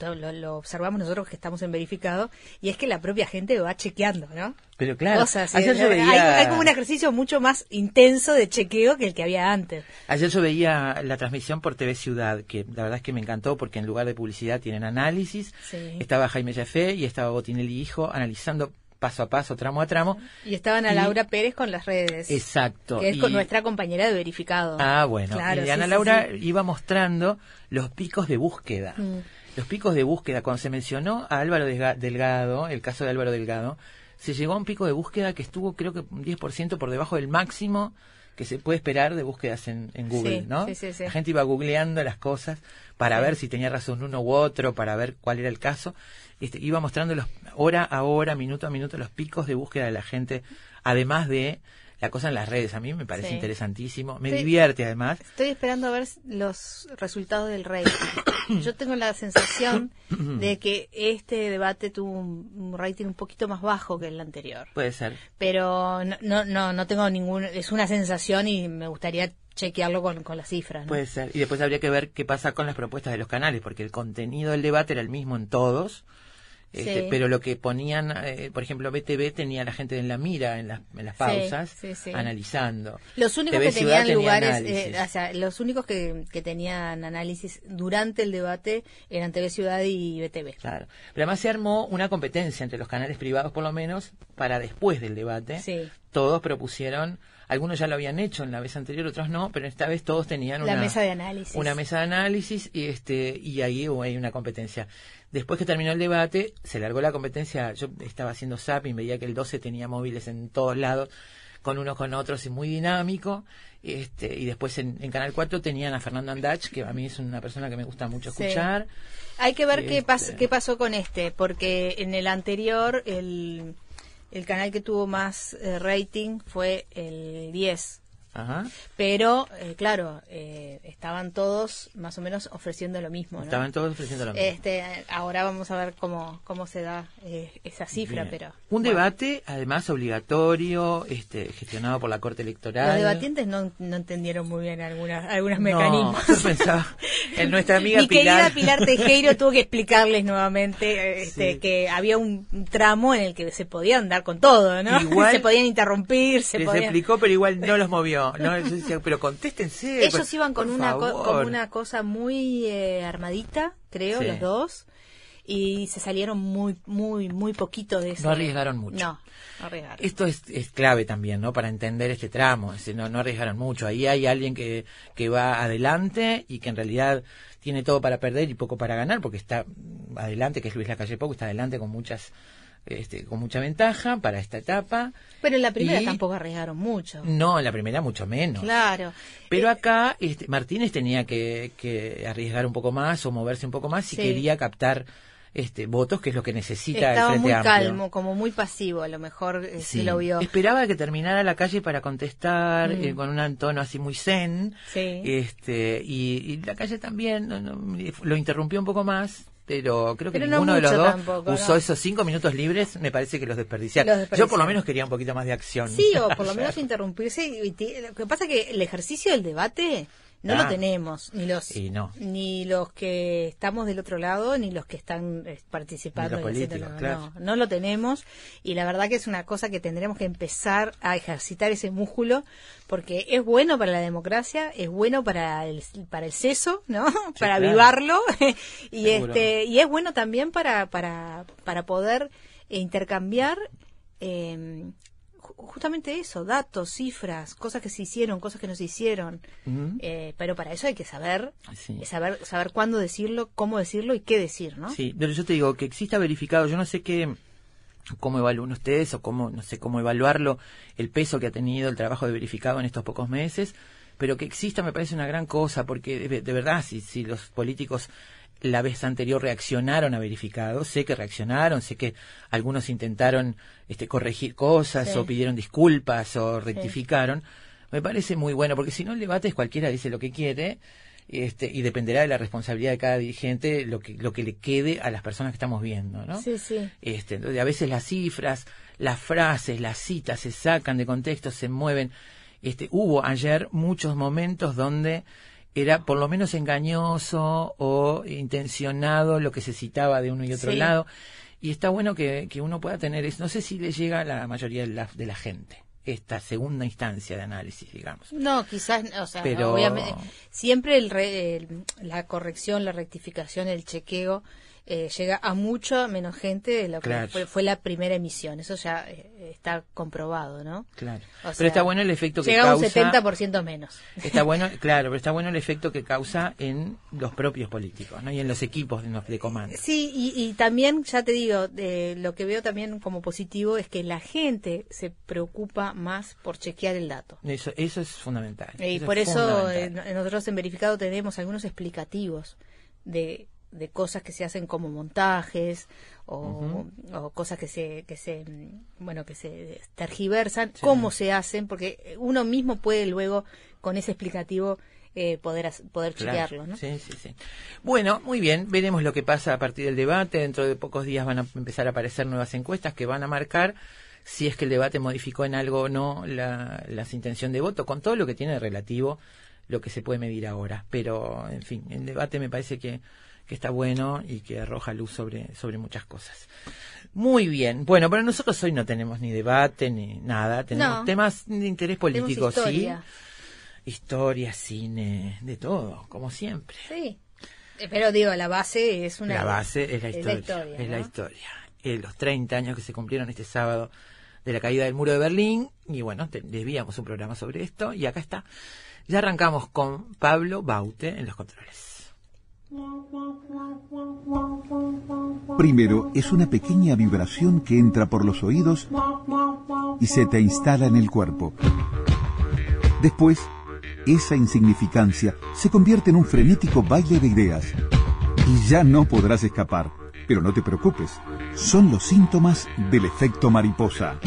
lo, lo- lo observamos nosotros que estamos en verificado, y es que la propia gente va chequeando, ¿no? Pero claro, Cosas, ayer yo hay, veía- hay como un ejercicio mucho más intenso de chequeo que el que había antes. Ayer yo veía la transmisión por TV Ciudad, que la verdad es que me encantó porque en lugar de publicidad tienen análisis. Sí. Estaba Jaime Jafé y estaba Botinelli Hijo analizando paso a paso, tramo a tramo. Y estaban a Y- Laura Pérez con las redes. Exacto. Que es y- con nuestra compañera de verificado. Ah, bueno. Claro, y Ana sí, Laura sí. iba mostrando los picos de búsqueda. Mm. Los picos de búsqueda. Cuando se mencionó a Álvaro Delgado, el caso de Álvaro Delgado, se llegó a un pico de búsqueda que estuvo creo que un 10% por debajo del máximo que se puede esperar de búsquedas en, en Google, Sí, ¿no? sí, sí, sí. La gente iba googleando las cosas para ver si tenía razón uno u otro, para ver cuál era el caso. Este, iba mostrando los, hora a hora, minuto a minuto, los picos de búsqueda de la gente, además de la cosa en las redes. A mí me parece Sí. interesantísimo. Me Sí. divierte además. Estoy esperando a ver los resultados del rating. Yo tengo la sensación de que este debate tuvo un, un rating un poquito más bajo que el anterior. Puede ser. Pero no, no, no, no tengo ningún... Es una sensación y me gustaría chequearlo con, con las cifras. ¿no? Puede ser. Y después habría que ver qué pasa con las propuestas de los canales, porque el contenido del debate era el mismo en todos. Este, Sí. Pero lo que ponían, eh, por ejemplo, BTV tenía a la gente en la mira, en las, en las Sí, pausas, sí, sí. analizando. Los únicos TV que tenían tenía lugares, eh, o sea, los únicos que, que tenían análisis durante el debate eran TV Ciudad y BTV. Claro. Pero además se armó una competencia entre los canales privados, por lo menos, para después del debate. Sí. Todos propusieron, algunos ya lo habían hecho en la vez anterior, otros no, pero esta vez todos tenían La una mesa de análisis. Una mesa de análisis y este y ahí hubo ahí una competencia. Después que terminó el debate, se largó la competencia. Yo estaba haciendo zapping, veía que el 12 tenía móviles en todos lados, con unos con otros y muy dinámico. Este, y después en, en Canal 4 tenían a Fernando Andach, que a mí es una persona que me gusta mucho Sí. escuchar. Hay que ver Y qué, este- pas- qué pasó con este, porque en el anterior el, el canal que tuvo más eh, rating fue el 10. Ajá. Pero, eh, claro, eh, estaban todos más o menos ofreciendo lo mismo. ¿no? Estaban todos ofreciendo lo mismo. Este, ahora vamos a ver cómo, cómo se da eh, esa cifra, Bien. pero... Un bueno. debate, además, obligatorio, este, gestionado por la Corte Electoral. Los debatientes no, no entendieron muy bien algunas, algunos No, mecanismos. yo pensaba en nuestra amiga Mi Pilar. querida Pilar Tejero tuvo que explicarles nuevamente este, Sí. que había un tramo en el que se podían dar con todo, ¿no? Igual- se podían interrumpir, se Les podían... explicó, pero igual no los movió. ¿No? Yo decía, pero contéstense. Ellos iban con una, co- con una cosa muy eh, armadita, creo, Sí. los dos. y se salieron muy, muy, muy poquito de eso. No arriesgaron mucho. No, no arriesgaron. Esto es, es clave también, ¿no? Para entender este tramo. Es decir, no, no arriesgaron mucho. Ahí hay alguien que, que va adelante y que en realidad tiene todo para perder y poco para ganar, porque está adelante, que es Luis Lacalle Pou, está adelante con muchas este, con mucha ventaja para esta etapa. Pero en la primera Y- tampoco arriesgaron mucho. No, en la primera mucho menos. Claro. Pero acá este, Martínez tenía que, que arriesgar un poco más o moverse un poco más si Sí. quería captar este votos, que es lo que necesita el Estaba Frente muy Amplio. calmo, como muy pasivo, a lo mejor eh, Sí. se lo vio. Esperaba que terminara la calle para contestar Mm. eh, con un tono así muy zen. Sí. Este, y, y la calle también no, no, lo interrumpió un poco más. Pero creo que Pero no ninguno de los dos tampoco, usó ¿no? esos cinco minutos libres. Me parece que los desperdiciaron. Los Yo por lo menos quería un poquito más de acción. Sí, o por lo menos interrumpirse. y ti- Lo que pasa que el ejercicio del debate no Ah. lo tenemos, ni los Y no. ni los que estamos del otro lado, ni los que están eh, participando. Los no, claro. no, no lo tenemos. Y la verdad que es una cosa que tendremos que empezar a ejercitar ese músculo, porque es bueno para la democracia, es bueno para el, para el seso, ¿no? para claro. avivarlo. y Seguro. este y es bueno también para, para, para poder intercambiar eh, justamente eso, datos, cifras, cosas que se hicieron, cosas que no se hicieron. Eh, pero para eso hay que saber, Sí. saber, saber cuándo decirlo, cómo decirlo y qué decir, ¿no? Sí, pero yo te digo que exista verificado, yo no sé qué cómo evalúan ustedes o cómo no sé cómo evaluarlo el peso que ha tenido el trabajo de verificado en estos pocos meses, pero que exista me parece una gran cosa porque de, de verdad si si los políticos la vez anterior reaccionaron a verificado, sé que reaccionaron, sé que algunos intentaron este corregir cosas Sí. o pidieron disculpas o rectificaron. Me parece muy bueno porque si no el debate es cualquiera dice lo que quiere este, y dependerá de la responsabilidad de cada dirigente lo que lo que le quede a las personas que estamos viendo, ¿no? Sí, sí. Este, entonces, a veces las cifras, las frases, las citas se sacan de contexto, se mueven. Este, hubo ayer muchos momentos donde era por lo menos engañoso o intencionado lo que se citaba de uno y otro Sí. lado. Y está bueno que, que uno pueda tener eso. No sé si le llega a la mayoría de la, de la gente esta segunda instancia de análisis, digamos. No, quizás, o sea, Pero- obviamente, siempre el re- el- la corrección, la rectificación, el chequeo eh, llega a mucho menos gente de lo que fue, fue la primera emisión. Eso ya eh, está comprobado, ¿no? Claro. O pero sea, está bueno el efecto que Llega a un causa. 70% menos. Está bueno, claro, pero está bueno el efecto que causa en los propios políticos, ¿no? Y en los equipos de, de comando. Sí, y, y también, ya te digo, lo que veo también como positivo es que la gente se preocupa más por chequear el dato. Eso, eso es fundamental. Y Eso por es eso eh, nosotros en Verificado tenemos algunos explicativos de, de cosas que se hacen como montajes o, o cosas que se, que se, bueno, que se tergiversan, cómo se hacen, porque uno mismo puede luego con ese explicativo eh, poder, poder Claro. chequearlo, ¿no? Sí, sí, sí. Bueno, muy bien, veremos lo que pasa a partir del debate. Dentro de pocos días van a empezar a aparecer nuevas encuestas que van a marcar si es que el debate modificó en algo o no la, la intención de voto, con todo lo que tiene de relativo lo que se puede medir ahora. Pero, en fin, el debate me parece que, que está bueno y que arroja luz sobre, sobre muchas cosas. Muy bien. Bueno, pero nosotros hoy no tenemos ni debate ni nada. Tenemos No. temas de interés político, sí. historia. Historia, cine, de todo, como siempre. Sí. Eh, Pero digo, la base es una... La base es la historia. Es la ¿no? historia. Eh, los 30 años que se cumplieron este sábado de la caída del muro de Berlín. Y bueno, te- debíamos un programa sobre esto. Y acá está. Ya arrancamos con Pablo Baute en los controles. Primero es una pequeña vibración que entra por los oídos y se te instala en el cuerpo. Después, esa insignificancia se convierte en un frenético baile de ideas. Y ya no podrás escapar. Pero no te preocupes, son los síntomas del efecto mariposa.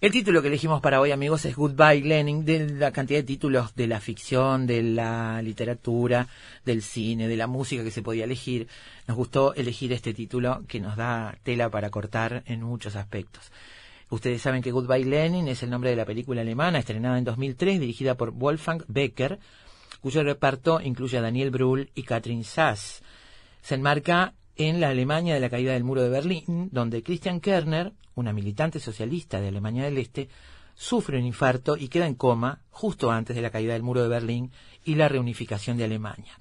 El título que elegimos para hoy, amigos, es Goodbye Lenin, de la cantidad de títulos de la ficción, de la literatura, del cine, de la música que se podía elegir. Nos gustó elegir este título que nos da tela para cortar en muchos aspectos. Ustedes saben que Goodbye Lenin es el nombre de la película alemana estrenada en 2003, dirigida por Wolfgang Becker, cuyo reparto incluye a Daniel Brühl y Katrin Sass. Se enmarca en la Alemania de la caída del muro de Berlín, donde Christian Kerner, una militante socialista de Alemania del Este, sufre un infarto y queda en coma justo antes de la caída del muro de Berlín y la reunificación de Alemania.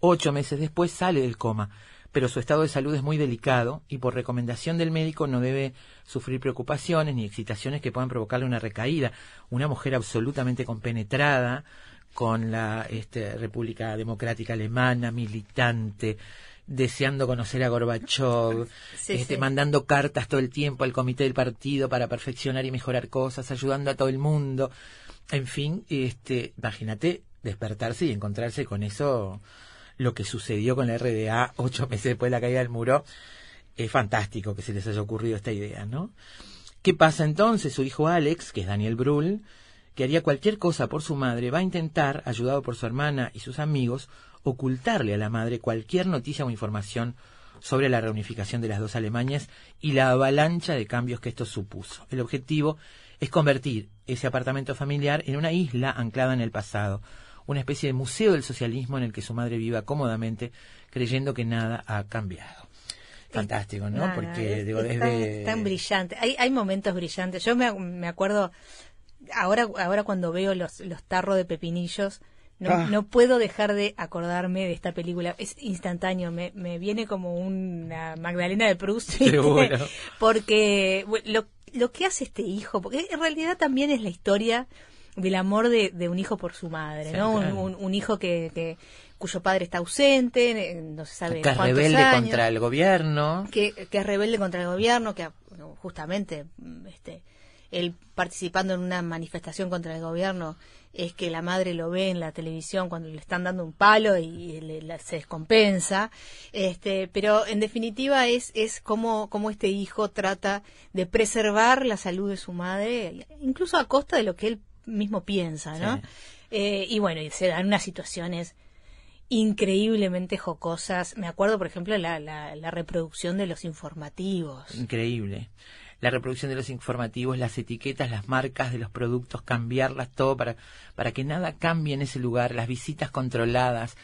Ocho meses después sale del coma, pero su estado de salud es muy delicado y por recomendación del médico no debe sufrir preocupaciones ni excitaciones que puedan provocarle una recaída. Una mujer absolutamente compenetrada con la este, República Democrática Alemana, militante, deseando conocer a Gorbachev, Sí, este, sí. mandando cartas todo el tiempo al comité del partido para perfeccionar y mejorar cosas, ayudando a todo el mundo. En fin, este, imagínate despertarse y encontrarse con eso, lo que sucedió con la RDA ocho meses después de la caída del muro. Es fantástico que se les haya ocurrido esta idea, ¿no? ¿Qué pasa entonces? Su hijo Alex, que es Daniel Brühl, que haría cualquier cosa por su madre, va a intentar, ayudado por su hermana y sus amigos, ocultarle a la madre cualquier noticia o información sobre la reunificación de las dos Alemanias y la avalancha de cambios que esto supuso. El objetivo es convertir ese apartamento familiar en una isla anclada en el pasado, una especie de museo del socialismo en el que su madre viva cómodamente, creyendo que nada ha cambiado. Fantástico, ¿no? Nada, Porque es- digo, es desde... tan, tan brillante. Hay, hay momentos brillantes. Yo me, me acuerdo, ahora, ahora cuando veo los, los tarros de pepinillos, no, Ah. no puedo dejar de acordarme de esta película. Es instantáneo, me, me viene como una Magdalena de Proust. Porque bueno, lo, lo que hace este hijo, porque en realidad también es la historia del amor de, de un hijo por su madre, Sí, ¿no? Un- claro. Un, un hijo que, que cuyo padre está ausente, eh, no se sabe que es rebelde años contra el gobierno. que, que es rebelde contra el gobierno, que justamente mm, este, él participando en una manifestación contra el gobierno es que la madre lo ve en la televisión cuando le están dando un palo y le- la- se descompensa. Este, pero en definitiva es, es como, como este hijo trata de preservar la salud de su madre, incluso a costa de lo que él mismo piensa, ¿no? Sí. Eh, y bueno, y se dan unas situaciones increíblemente jocosas. Me acuerdo, por ejemplo, la, la, la reproducción de los informativos. Increíble. La reproducción de los informativos, las etiquetas, las marcas de los productos, cambiarlas todo para, para que nada cambie en ese lugar, las visitas controladas,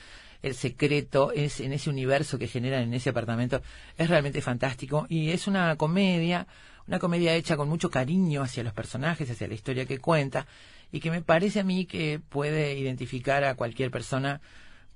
el secreto es en ese universo que generan en ese apartamento es realmente fantástico y es una comedia, una comedia hecha con mucho cariño hacia los personajes, hacia la historia que cuenta y que me parece a mí que puede identificar a cualquier persona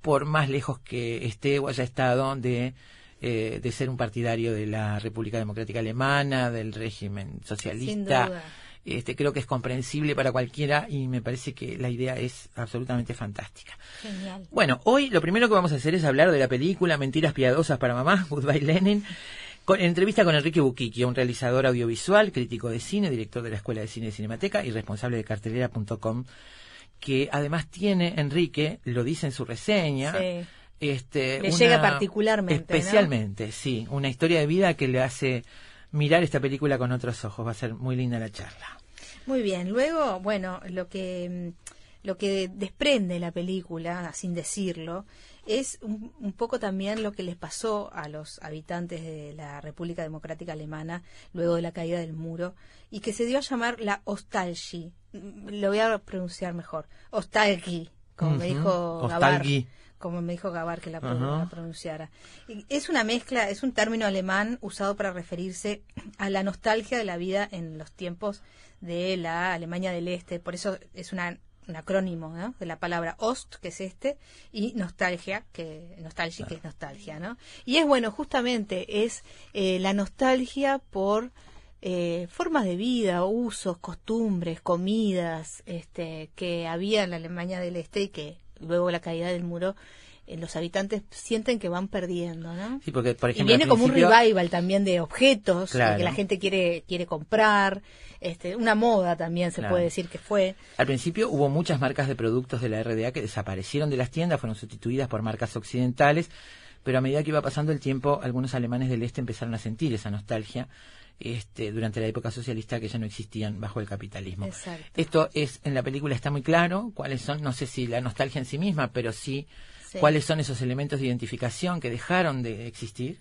por más lejos que esté o haya estado de, eh, de ser un partidario de la República Democrática Alemana, del régimen socialista. duda. Este, creo que es comprensible para cualquiera y me parece que la idea es absolutamente fantástica. Genial. Bueno, hoy lo primero que vamos a hacer es hablar de la película Mentiras Piadosas para Mamá, Goodbye Lenin, con, en entrevista con Enrique Buquiqui, un realizador audiovisual, crítico de cine, director de la Escuela de Cine y Cinemateca y responsable de cartelera.com, que además tiene, Enrique, lo dice en su reseña, Sí. Este, Le una- llega particularmente, ¿no? Especialmente, sí, una historia de vida que le hace mirar esta película con otros ojos. Va a ser muy linda la charla. Muy bien. Luego, bueno, lo que mm, lo que desprende la película, sin decirlo, es un, un poco también lo que les pasó a los habitantes de la República Democrática Alemana luego de la caída del muro y que se dio a llamar la Ostalgie. Mm, Lo voy a pronunciar mejor. Ostalgie, como me dijo Gabar. Ostalgie. Como me dijo Gabar que la, pronunciara. Y Es una mezcla, es un término alemán usado para referirse a la nostalgia de la vida en los tiempos de la Alemania del Este. Por eso es una, un acrónimo ¿no? de la palabra Ost, que es este, y nostalgia, que nostalgia, que es nostalgia, ¿no? Y es bueno, justamente es eh, la nostalgia por eh, formas de vida, usos, costumbres, comidas, este, que había en la Alemania del Este y que luego la caída del muro eh, los habitantes sienten que van perdiendo, ¿no? Sí, porque, por Y ejemplo, viene al como un revival también de objetos Claro. que la gente quiere quiere comprar, este, una moda también se Claro. puede decir que fue. Al principio hubo muchas marcas de productos de la RDA que desaparecieron de las tiendas, fueron sustituidas por marcas occidentales, pero a medida que iba pasando el tiempo, algunos alemanes del este empezaron a sentir esa nostalgia este, durante la época socialista que ya no existían bajo el capitalismo. Exacto. Esto es, en la película está muy claro cuáles son, no sé si la nostalgia en sí misma, pero sí, Sí. cuáles son esos elementos de identificación que dejaron de existir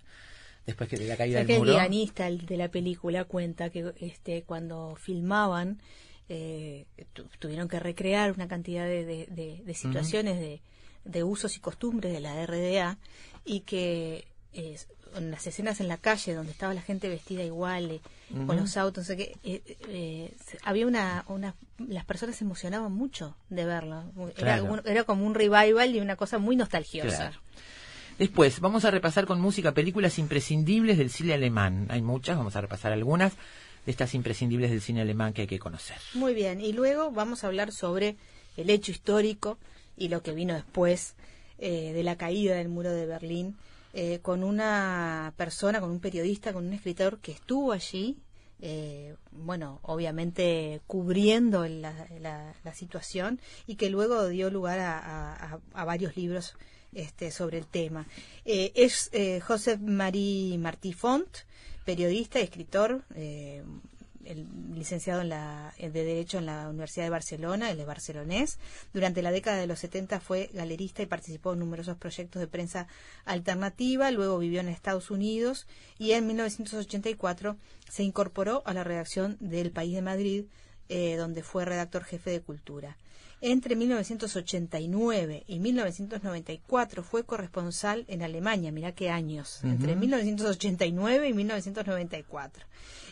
después que de la caída O sea, que del el muro. guionista de la película cuenta que este cuando filmaban eh, tu- tuvieron que recrear una cantidad de, de- de- de situaciones de, de usos y costumbres de la RDA y que eh, en las escenas en la calle donde estaba la gente vestida igual, eh, con los autos, no sé qué, eh, eh, había una, una, las personas se emocionaban mucho de verlo. Era, Claro. un- era como un revival y una cosa muy nostalgiosa. Claro. Después, vamos a repasar con música películas imprescindibles del cine alemán. Hay muchas, vamos a repasar algunas de estas imprescindibles del cine alemán que hay que conocer. Muy bien, y luego vamos a hablar sobre el hecho histórico y lo que vino después eh, de la caída del muro de Berlín, eh, con una persona, con un periodista, con un escritor que estuvo allí, eh, bueno, obviamente cubriendo la, la- la situación y que luego dio lugar a, varios libros este, sobre el tema. Eh, es eh, Josep Marie Martí Font, periodista escritor, eh, el licenciado en la, de Derecho en la Universidad de Barcelona, él es barcelonés. Durante la década de los 70 fue galerista y participó en numerosos proyectos de prensa alternativa, luego vivió en Estados Unidos y en 1984 se incorporó a la redacción del País de Madrid, eh, donde fue redactor jefe de cultura. Entre 1989 y 1994 fue corresponsal en Alemania, mirá qué años, entre Ujú. 1989 y 1994.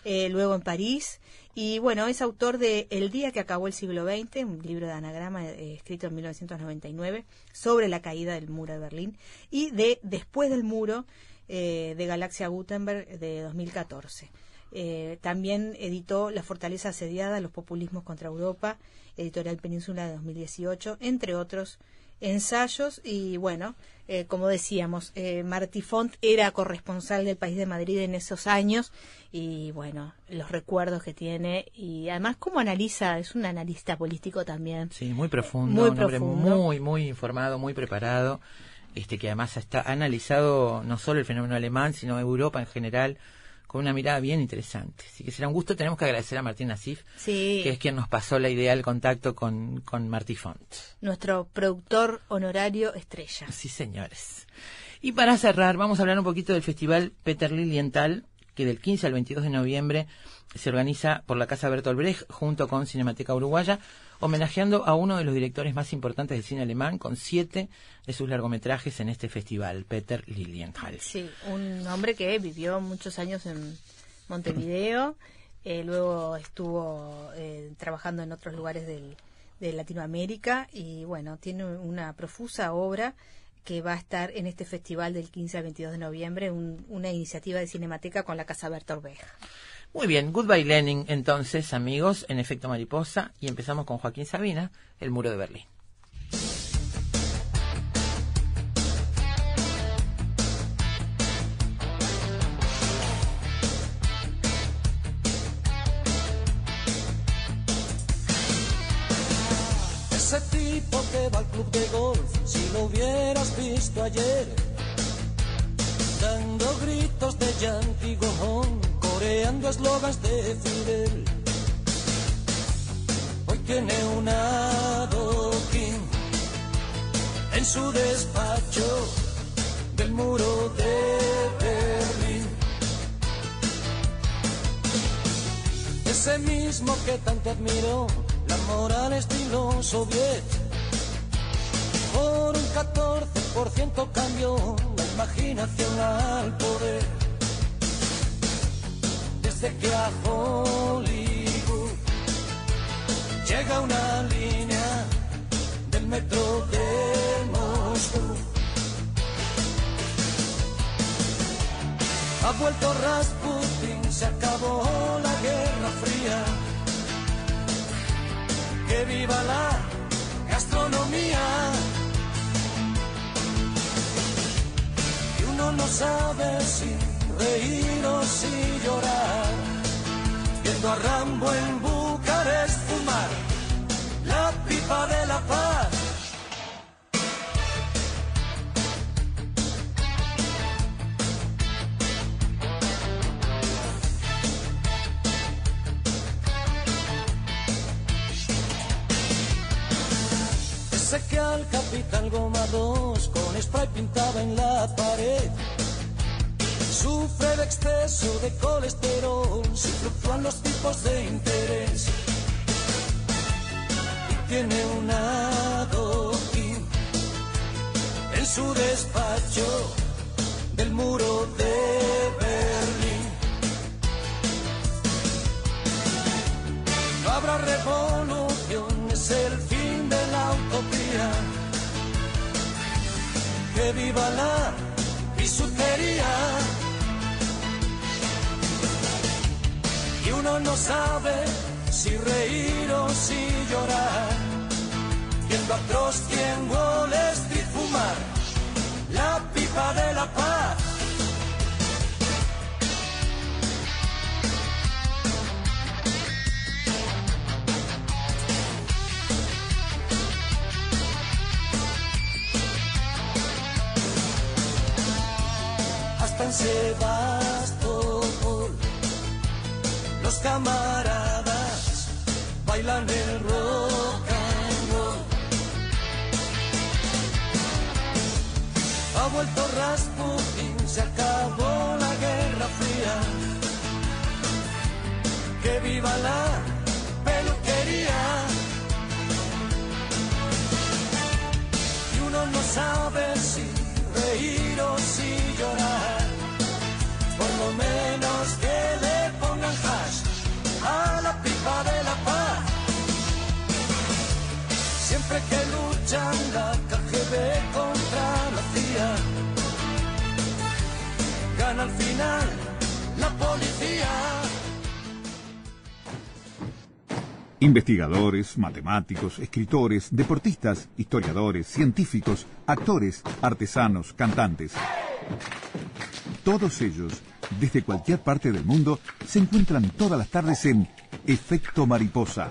Eh, luego en París, y bueno, es autor de El día que acabó el siglo XX, un libro de anagrama eh, escrito en 1999 sobre la caída del muro de Berlín, y de Después del muro, eh, de Galaxia Gutenberg de 2014. Eh, también editó La fortaleza asediada, los populismos contra Europa, editorial Península de 2018, entre otros ensayos y bueno, eh, como decíamos, eh, Martí Font era corresponsal del país de Madrid en esos años y bueno, los recuerdos que tiene y además cómo analiza, es un analista político también. Sí, muy profundo, Muy un hombre profundo. muy, muy informado, muy preparado, este que además está ha analizado no solo el fenómeno alemán, sino Europa en general, con una mirada bien interesante. Así que será un gusto, tenemos que agradecer a Martín Nasif, Sí. que es quien nos pasó la idea del contacto con, con Martí Font. Nuestro productor honorario estrella. Sí, señores. Y para cerrar, vamos a hablar un poquito del festival Peter Lilienthal, que del 15 al 22 de noviembre se organiza por la Casa Bertolt Brecht junto con Cinemateca Uruguaya, homenajeando a uno de los directores más importantes del cine alemán con siete de sus largometrajes en este festival, Peter Lilienthal. Sí, un hombre que vivió muchos años en Montevideo, eh, luego estuvo eh, trabajando en otros lugares del- de Latinoamérica y bueno, tiene una profusa obra que va a estar en este festival del 15 al 22 de noviembre, un- una iniciativa de Cinemateca con la Casa Bertolt Brecht. Muy bien, Goodbye Lenin entonces, amigos, en efecto mariposa, y empezamos con Joaquín Sabina, El Muro de Berlín. Ese tipo que va al club de golf, si lo hubieras visto ayer, dando gritos de Yankee Go Home, coreando eslogans de Fidel. Hoy tiene un adoquín en su despacho del muro de Berlín. Ese mismo que tanto admiró la moral estilo soviet. Por un 14% cambió la imaginación al poder. Desde que a Hollywood llega una línea del metro de Moscú. Ha vuelto Rasputin, se acabó la Guerra Fría. Que viva la gastronomía. Y uno no sabe si reír o si llorar. Viendo a Rambo en Bucarest fumar la pipa de la paz. Ese que al capitán Goma 2 con spray pintaba en la pared. Sufre de exceso de colesterol si fluctúan los tipos de interés. Y tiene un adoquín en su despacho del muro de Berlín. No habrá revolución, es el fin de la utopía. Que viva la bisutería. Y uno no sabe si reír o si llorar. Viendo a Trotsky en Wall Street fumar la pipa de la paz. Hasta en Sebastopol los camaradas bailan el rock and roll. Ha vuelto Rasputin, se acabó la guerra fría. Que viva la peluquería. Luchan KGB contra la CIA, gana al final la policía. Investigadores, matemáticos, escritores, deportistas, historiadores, científicos, actores, artesanos, cantantes. Todos ellos, desde cualquier parte del mundo, se encuentran todas las tardes en Efecto Mariposa.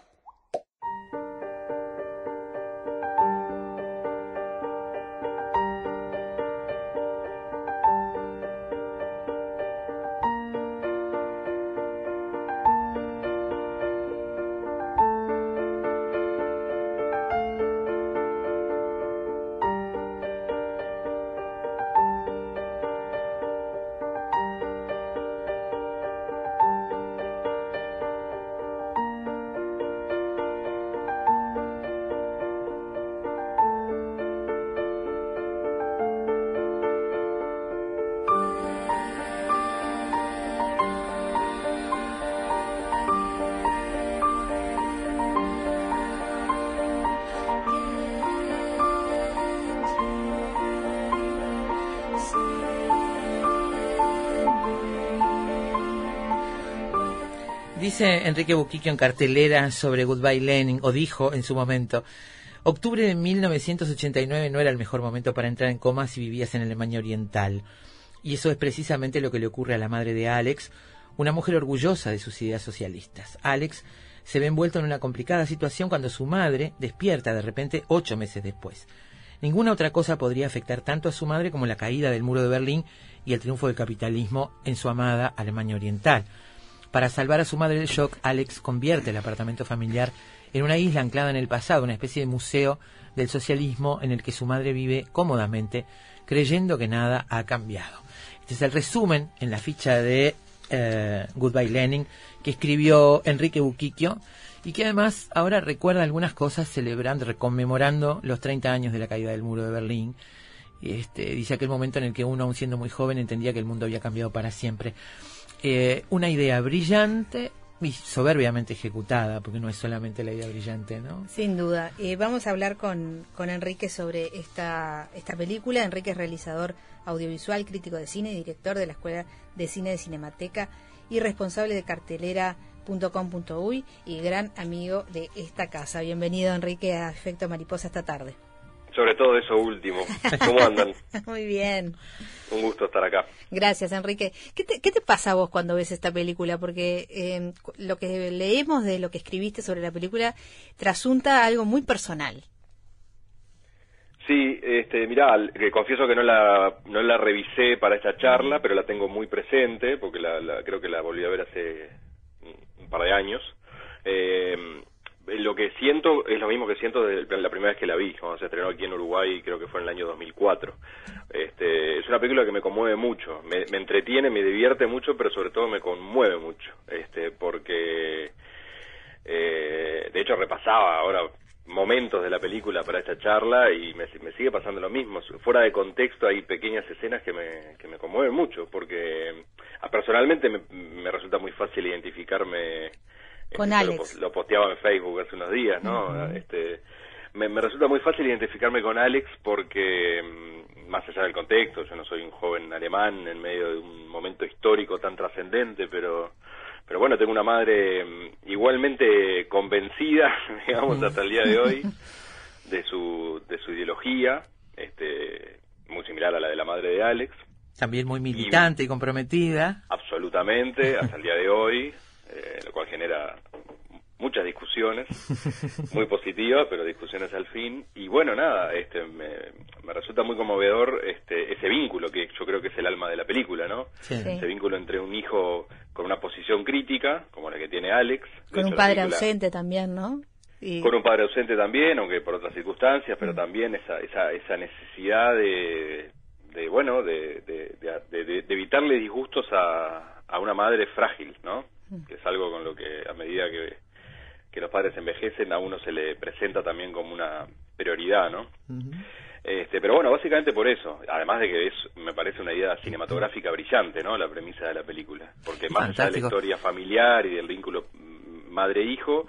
Dice Enrique Buquiquio en cartelera sobre Goodbye Lenin, o dijo en su momento, octubre de 1989 no era el mejor momento para entrar en coma si vivías en Alemania Oriental. Y eso es precisamente lo que le ocurre a la madre de Alex, una mujer orgullosa de sus ideas socialistas. Alex se ve envuelto en una complicada situación cuando su madre despierta de repente ocho meses después. Ninguna otra cosa podría afectar tanto a su madre como la caída del muro de Berlín y el triunfo del capitalismo en su amada Alemania Oriental. Para salvar a su madre del shock, Alex convierte el apartamento familiar en una isla anclada en el pasado, una especie de museo del socialismo en el que su madre vive cómodamente, creyendo que nada ha cambiado. Este es el resumen en la ficha de eh, Goodbye Lenin que escribió Enrique Buquiquio y que además ahora recuerda algunas cosas celebrando, reconmemorando los 30 años de la caída del muro de Berlín. Este, dice aquel momento en el que uno, aun siendo muy joven, entendía que el mundo había cambiado para siempre. Eh, una idea brillante y soberbiamente ejecutada, porque no es solamente la idea brillante, ¿no? Sin duda. Eh, vamos a hablar con, con Enrique sobre esta, esta película. Enrique es realizador audiovisual, crítico de cine, director de la Escuela de Cine de Cinemateca y responsable de cartelera.com.uy y gran amigo de esta casa. Bienvenido, Enrique, a Efecto Mariposa esta tarde. Sobre todo eso último. ¿Cómo andan? Muy bien. Un gusto estar acá. Gracias, Enrique. ¿Qué te, qué te pasa a vos cuando ves esta película? Porque eh, lo que leemos de lo que escribiste sobre la película trasunta algo muy personal. Sí, este, mirá, que confieso que no la, no la revisé para esta charla, pero la tengo muy presente, porque la, la- creo que la volví a ver hace un par de años. Eh, eh, lo que siento es lo mismo que siento de la primera vez que la vi, cuando se estrenó aquí en Uruguay, creo que fue en el año 2004. Este, es una película que me conmueve mucho, me, entretiene, me divierte mucho, pero sobre todo me conmueve mucho, este, porque eh, de hecho repasaba ahora momentos de la película para esta charla y me, me sigue pasando lo mismo. Fuera de contexto hay pequeñas escenas que me, que me conmueven mucho, porque personalmente me, me resulta muy fácil identificarme Con Alex. Lo, pos- lo posteaba en Facebook hace unos días, ¿no? Este, me, me resulta muy fácil identificarme con Alex porque, mm, más allá del contexto, yo no soy un joven alemán en medio de un momento histórico tan trascendente, pero, pero bueno, tengo una madre mm, igualmente convencida, digamos, hasta el día de hoy, de su, de su ideología, este, muy similar a la de la madre de Alex. También muy militante y comprometida. Absolutamente, hasta el día de hoy, eh, lo cual genera muchas discusiones, muy positivas, pero discusiones al fin. Y bueno, nada, este, me, me resulta muy conmovedor este, ese vínculo que yo creo que es el alma de la película, ¿no? Sí. Sí. Ese vínculo entre un hijo con una posición crítica, como la que tiene Alex. Con un padre película- ausente también, ¿no? Y- con un padre ausente también, aunque por otras circunstancias, Mm. pero también esa, esa, esa necesidad de, de bueno, de, de, de- de- de evitarle disgustos a, a una madre frágil, ¿no? Que es algo con lo que a medida que, que los padres envejecen a uno se le presenta también como una prioridad, ¿no? Este, pero bueno, básicamente por eso. Además de que es, me parece una idea cinematográfica brillante, ¿no? La premisa de la película. Porque más allá de la historia familiar y del vínculo mm, madre-hijo,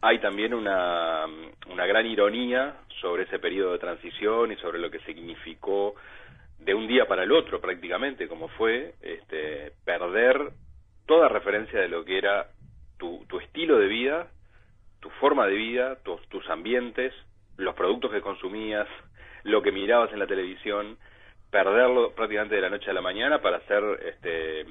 hay también una, una gran ironía sobre ese periodo de transición y sobre lo que significó de un día para el otro prácticamente, como fue este, perder toda referencia de lo que era tu, tu estilo de vida, tu forma de vida, tus, tus ambientes, los productos que consumías, lo que mirabas en la televisión, perderlo prácticamente de la noche a la mañana para ser este,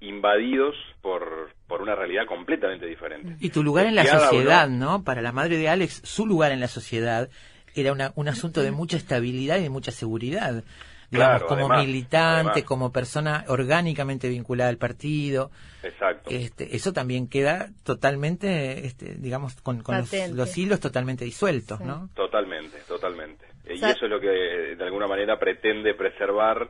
invadidos por, por una realidad completamente diferente. Y tu lugar en la sociedad, ¿no? Para la madre de Alex, su lugar en la sociedad era una- un asunto de mucha estabilidad y de mucha seguridad. Digamos, Claro, como además, militante, además. como persona orgánicamente vinculada al partido. Exacto. Este, eso también queda totalmente, este, digamos, con, con los, hilos totalmente disueltos, ¿no? Totalmente, totalmente. Eh, Y eso es lo que de alguna manera pretende preservar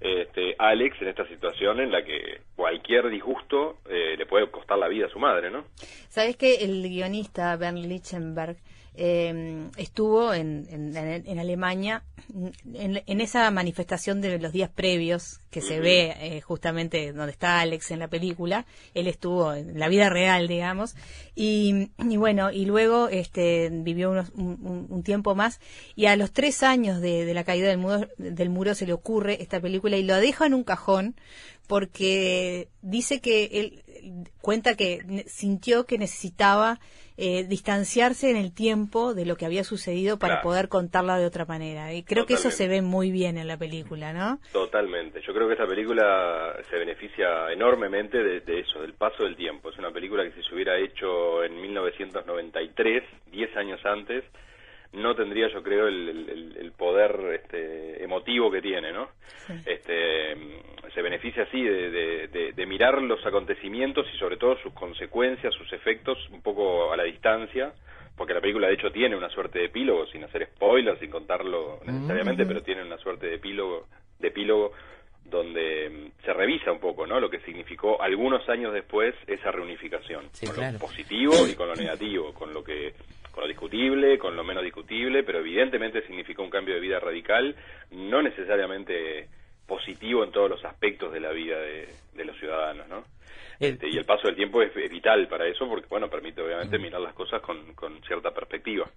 este, Alex en esta situación en la que cualquier disgusto eh, le puede costar la vida a su madre, ¿no? ¿Sabes que el guionista Bernd Lichtenberg eh, estuvo en, en, en- Alemania en, en esa manifestación de los días previos que se ve eh, justamente donde está Alex en la película? Él estuvo en la vida real, digamos, y, y bueno, y luego este, vivió unos- un, un- tiempo más y a los tres años de, de la caída del muro, del muro se le ocurre esta película y lo deja en un cajón porque dice que él cuenta que sintió que necesitaba eh, distanciarse en el tiempo de lo que había sucedido para Claro. poder contarla de otra manera. Y creo que eso se ve muy bien en la película, ¿no? Totalmente. Yo creo que esta película se beneficia enormemente de, de eso, del paso del tiempo. Es una película que si se hubiera hecho en 1993, 10 años antes, no tendría, yo creo, el, el- el poder este, emotivo que tiene, ¿no? Este, se beneficia así de, de- de- de mirar los acontecimientos y sobre todo sus consecuencias, sus efectos, un poco a la distancia, porque la película de hecho tiene una suerte de epílogo, sin hacer spoilers, sin contarlo necesariamente, Mm. pero tiene una suerte de epílogo, de epílogo donde mm, se revisa un poco, ¿no? Lo que significó algunos años después esa reunificación, con claro. lo positivo y con lo negativo, con lo que con lo discutible, con lo menos discutible, pero evidentemente significó un cambio de vida radical, no necesariamente positivo en todos los aspectos de la vida de, de los ciudadanos, ¿no? Este, y el paso del tiempo es, es vital para eso porque, bueno, permite obviamente mirar las cosas con, con cierta perspectiva.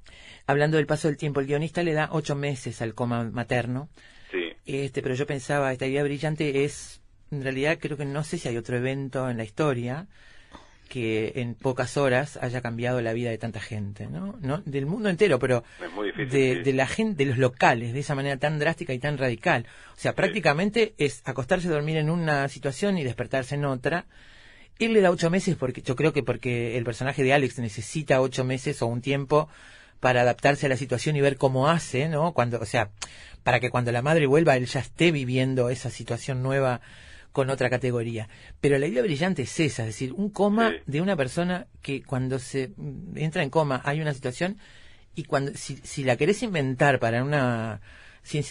Hablando del paso del tiempo, el guionista le da ocho meses al coma materno. Sí. Este, pero yo pensaba, esta idea brillante es, en realidad creo que no sé si hay otro evento en la historia que en pocas horas haya cambiado la vida de tanta gente, ¿no? ¿No? Del mundo entero, pero Es muy difícil. de, sí. de la gente, de los locales, de esa manera tan drástica y tan radical. O sea, prácticamente es acostarse a dormir en una situación y despertarse en otra. Él le da ocho meses porque yo creo que porque el personaje de Alex necesita ocho meses o un tiempo para adaptarse a la situación y ver cómo hace, ¿no? Cuando, o sea, para que cuando la madre vuelva él ya esté viviendo esa situación nueva con otra categoría. Pero la idea brillante es esa, es decir, un coma de una persona que cuando se entra en coma hay una situación y cuando si, si la querés inventar para una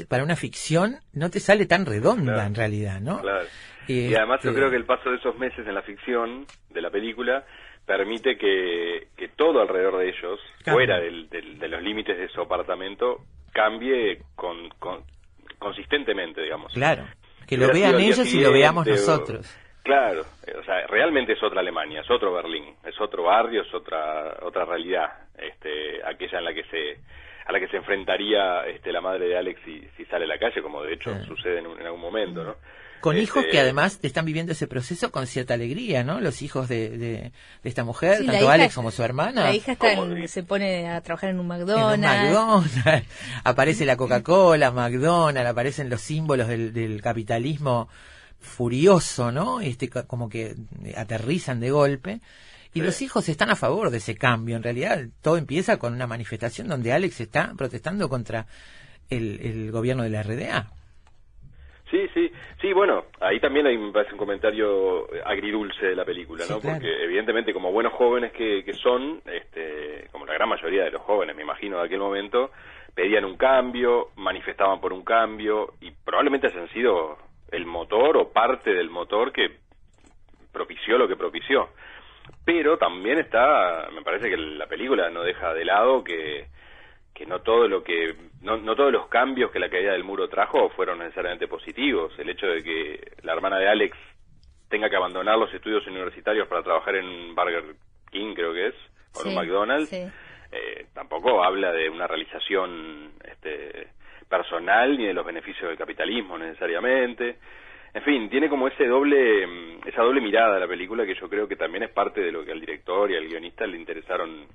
para una ficción no te sale tan redonda Claro. en realidad, ¿no? Claro. Eh, y además yo eh, creo que el paso de esos meses en la ficción de la película permite que, que todo alrededor de ellos, fuera del- del- de los límites de su apartamento, cambie con, con- consistentemente, digamos. Claro, que lo vean ellos y lo veamos nosotros. Claro, o sea, realmente es otra Alemania, es otro Berlín, es otro barrio, es otra otra realidad, este, aquella en la que se a la que se enfrentaría este, la madre de Alex si, si sale a la calle, como de hecho sucede en, un- en algún momento, ¿no? Con Este, hijos que además están viviendo ese proceso con cierta alegría, ¿no? Los hijos de, de, de esta mujer, Sí, tanto Alex como su hermana. La hija está en- se pone a trabajar en un En un McDonald's. McDonald's, aparece la Coca-Cola, McDonald's, aparecen los símbolos del, del capitalismo furioso, ¿no? Este, co- como que aterrizan de golpe. Y los hijos están a favor de ese cambio. En realidad, todo empieza con una manifestación donde Alex está protestando contra el, el gobierno de la RDA. Sí, sí, sí, bueno, ahí también hay, me parece un comentario agridulce de la película, Sí, ¿no? claro. Porque evidentemente como buenos jóvenes que, que son, este, como la gran mayoría de los jóvenes, me imagino, de aquel momento, pedían un cambio, manifestaban por un cambio y probablemente hayan sido el motor o parte del motor que propició lo que propició. Pero también está, me parece que la película no deja de lado que que no todo lo que no, no todos los cambios que la caída del muro trajo fueron necesariamente positivos el hecho de que la hermana de Alex tenga que abandonar los estudios universitarios para trabajar en Burger King creo que es o en un McDonald's sí. eh, tampoco habla de una realización este, personal ni de los beneficios del capitalismo necesariamente en fin, tiene como ese doble, esa doble mirada a la película que yo creo que también es parte de lo que al director y al guionista le interesaron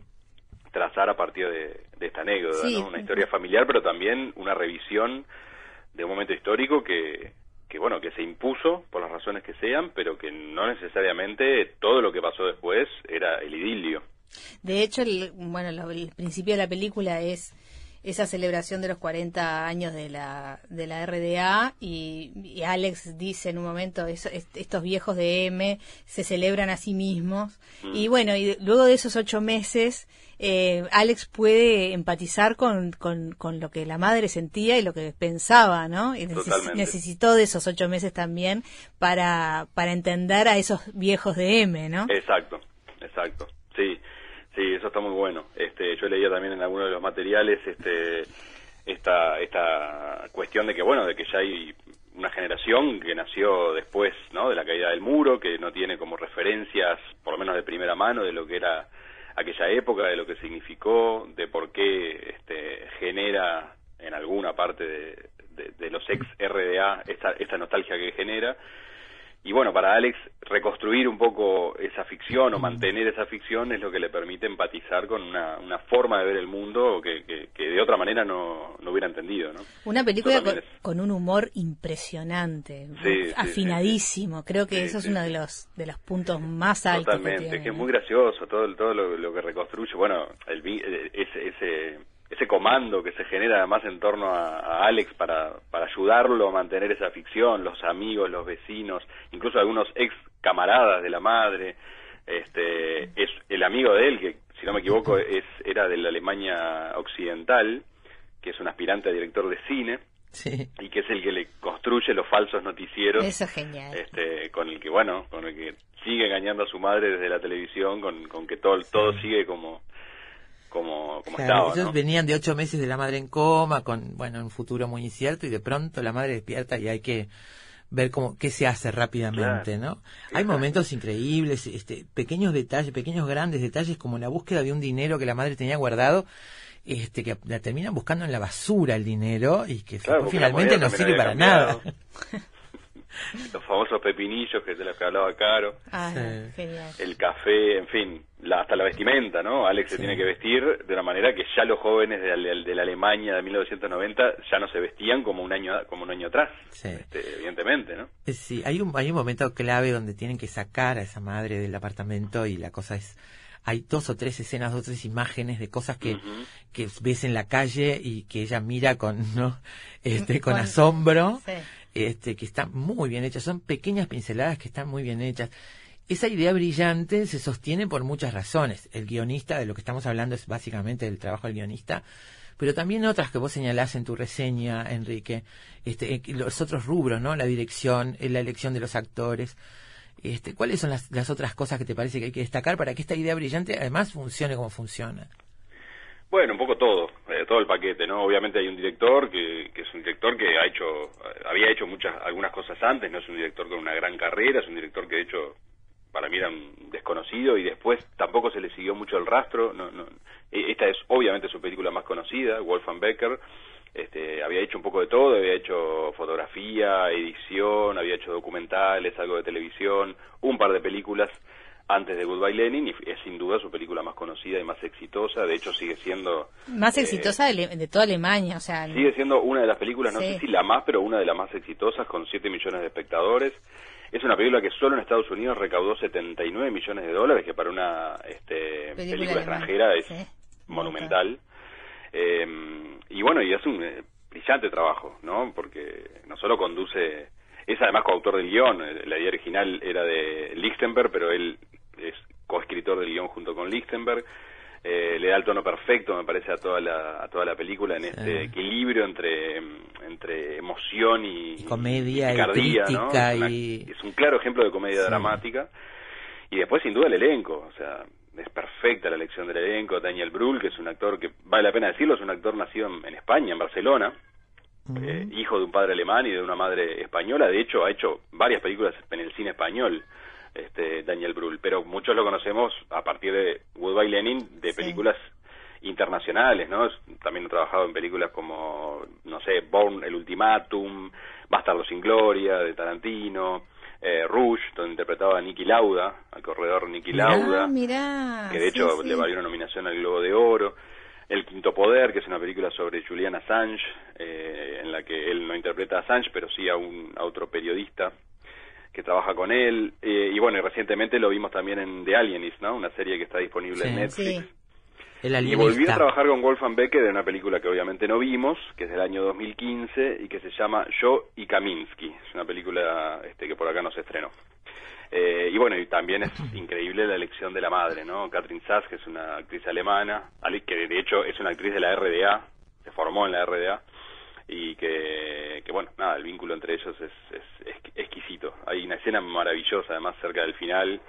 trazar a partir de, de esta anécdota, Sí. ¿no? Una historia familiar, pero también una revisión de un momento histórico que, que, bueno, que se impuso por las razones que sean, pero que no necesariamente todo lo que pasó después era el idilio. De hecho, el, bueno, lo- el principio de la película es esa celebración de los 40 años de la, de la RDA y, y Alex dice en un momento, "Es- est- estos viejos de M se celebran a sí mismos. Mm. Y bueno, y luego de esos ocho meses, eh, Alex puede empatizar con, con, con lo que la madre sentía y lo que pensaba, ¿no? Y neces- necesitó de esos ocho meses también para, para entender a esos viejos de M, ¿no? Exacto, exacto. Sí, sí, eso está muy bueno. Este, yo leía también en algunos de los materiales este, esta, esta cuestión de que, bueno, de que ya hay una generación que nació después, ¿no? De la caída del muro, que no tiene como referencias, por lo menos de primera mano, de lo que era aquella época, de lo que significó, de por qué este, genera en alguna parte de, los ex RDA esta, esta nostalgia que genera. Y bueno, para Alex reconstruir un poco esa ficción o mantener esa ficción es lo que le permite empatizar con una, una forma de ver el mundo que, que, que de otra manera no, no hubiera entendido, ¿no? Una película con, un humor impresionante, Sí, sí, afinadísimo. Creo que eso es uno de los de los puntos más altos que Totalmente, tiene. que es muy gracioso todo, todo lo, lo que reconstruye. Bueno, el, eh, ese, ese, ese comando que se genera además en torno a, a Alex para, para ayudarlo a mantener esa ficción, los amigos, los vecinos, incluso algunos ex camaradas de la madre. Este, es el amigo de él, que si no me equivoco es era de la Alemania Occidental, que es un aspirante a director de cine. y que es el que le construye los falsos noticieros Eso es genial. este, con el que bueno con el que sigue engañando a su madre desde la televisión con, con que todo todo sigue como como como Claro, estaba ellos ¿no? venían de ocho meses de la madre en coma, con bueno un futuro muy incierto y de pronto la madre despierta y hay que ver cómo qué se hace rápidamente, ¿no? Hay momentos increíbles, este, pequeños detalles, pequeños grandes detalles como la búsqueda de un dinero que la madre tenía guardado, este que la terminan buscando en la basura el dinero y que Claro, finalmente no sirve para nada. los famosos pepinillos que de los que hablaba Caro Ah, genial. el café, en fin, la- hasta la vestimenta, ¿no? Alex se tiene que vestir de una manera que ya los jóvenes de, la- de la Alemania de 1990 ya no se vestían como un año como un año atrás, este, evidentemente, ¿no? Eh, Sí, hay un, hay un momento clave donde tienen que sacar a esa madre del apartamento y la cosa es... Hay dos o tres escenas, dos o tres imágenes de cosas que, que ves en la calle y que ella mira con, ¿no? este, con Con- asombro. Sí. Este, que están muy bien hechas, son pequeñas pinceladas que están muy bien hechas. Esa idea brillante se sostiene por muchas razones. El guionista, de lo que estamos hablando es básicamente el trabajo del guionista, pero también otras que vos señalás en tu reseña, Enrique, este, eh, los otros rubros, ¿no? La dirección, eh, la elección de los actores. Este, ¿Cuáles son las, las otras cosas que te parece que hay que destacar para que esta idea brillante además funcione como funciona? Bueno, un poco todo, eh, todo el paquete, ¿no? Obviamente hay un director que, que es un director que ha hecho, había hecho muchas, algunas cosas antes, no es un director con una gran carrera, es un director que de hecho para mí era un desconocido y después tampoco se le siguió mucho el rastro. No, no, e- esta es obviamente su película más conocida, Wolfgang Becker. Este, había hecho un poco de todo, había hecho fotografía, edición, había hecho documentales, algo de televisión, un par de películas antes de Goodbye Lenin y es sin duda su película más conocida y más exitosa. De hecho sigue siendo Más eh, exitosa de, de toda Alemania, o sea, Sigue siendo una de las películas, no Sí. sé si la más, pero una de las más exitosas, con 7 millones de espectadores. Es una película que solo en Estados Unidos recaudó 79 millones de dólares, que para una este, Película extranjera es sí. monumental. Eh, y bueno, y es un eh, brillante trabajo, ¿no? Porque no solo conduce, es además coautor del guion, eh, la idea original era de Lichtenberg, pero él es coescritor del guion junto con Lichtenberg. Eh, le da el tono perfecto, me parece, a toda la, a toda la película en este equilibrio entre, mm, entre emoción y, Comedia y picardía, ¿no? Es, una- y- es un claro ejemplo de comedia Sí. dramática. Y después, sin duda, el elenco. O sea, es perfecta la elección del elenco. Daniel Brühl, que es un actor que, vale la pena decirlo, es un actor nacido en, en España, en Barcelona. eh, hijo de un padre alemán y de una madre española. De hecho, ha hecho varias películas en el cine español, este Daniel Brühl. Pero muchos lo conocemos a partir de Goodbye Lenin, de películas internacionales, ¿no? También ha trabajado en películas como, no sé, Born, El Ultimátum, Bastardo sin Gloria, de Tarantino, eh, Rouge, donde interpretaba a Nicky Lauda, al corredor Nicky Lauda mirá. que de sí, hecho sí. le valió una nominación al Globo de Oro. El Quinto Poder, que es una película sobre Julian Assange, eh, en la que él no interpreta a Assange, pero sí a, un, a otro periodista que trabaja con él. Eh, y bueno, y recientemente lo vimos también en The Alienist, ¿no? Una serie que está disponible en. Netflix. Sí. El Y volví a trabajar con Wolfgang Becker en una película que obviamente no vimos, que es del año 2015 y que se llama Yo y Kaminsky. Es una película este, que por acá no se estrenó. Eh, y bueno, y también es increíble la elección de la madre, ¿no? Catherine Sass, que es una actriz alemana, ale- que de hecho es una actriz de la RDA, se formó en la RDA, y que, que bueno, nada, el vínculo entre ellos es, es, es exquisito. Hay una escena maravillosa, además, cerca del final,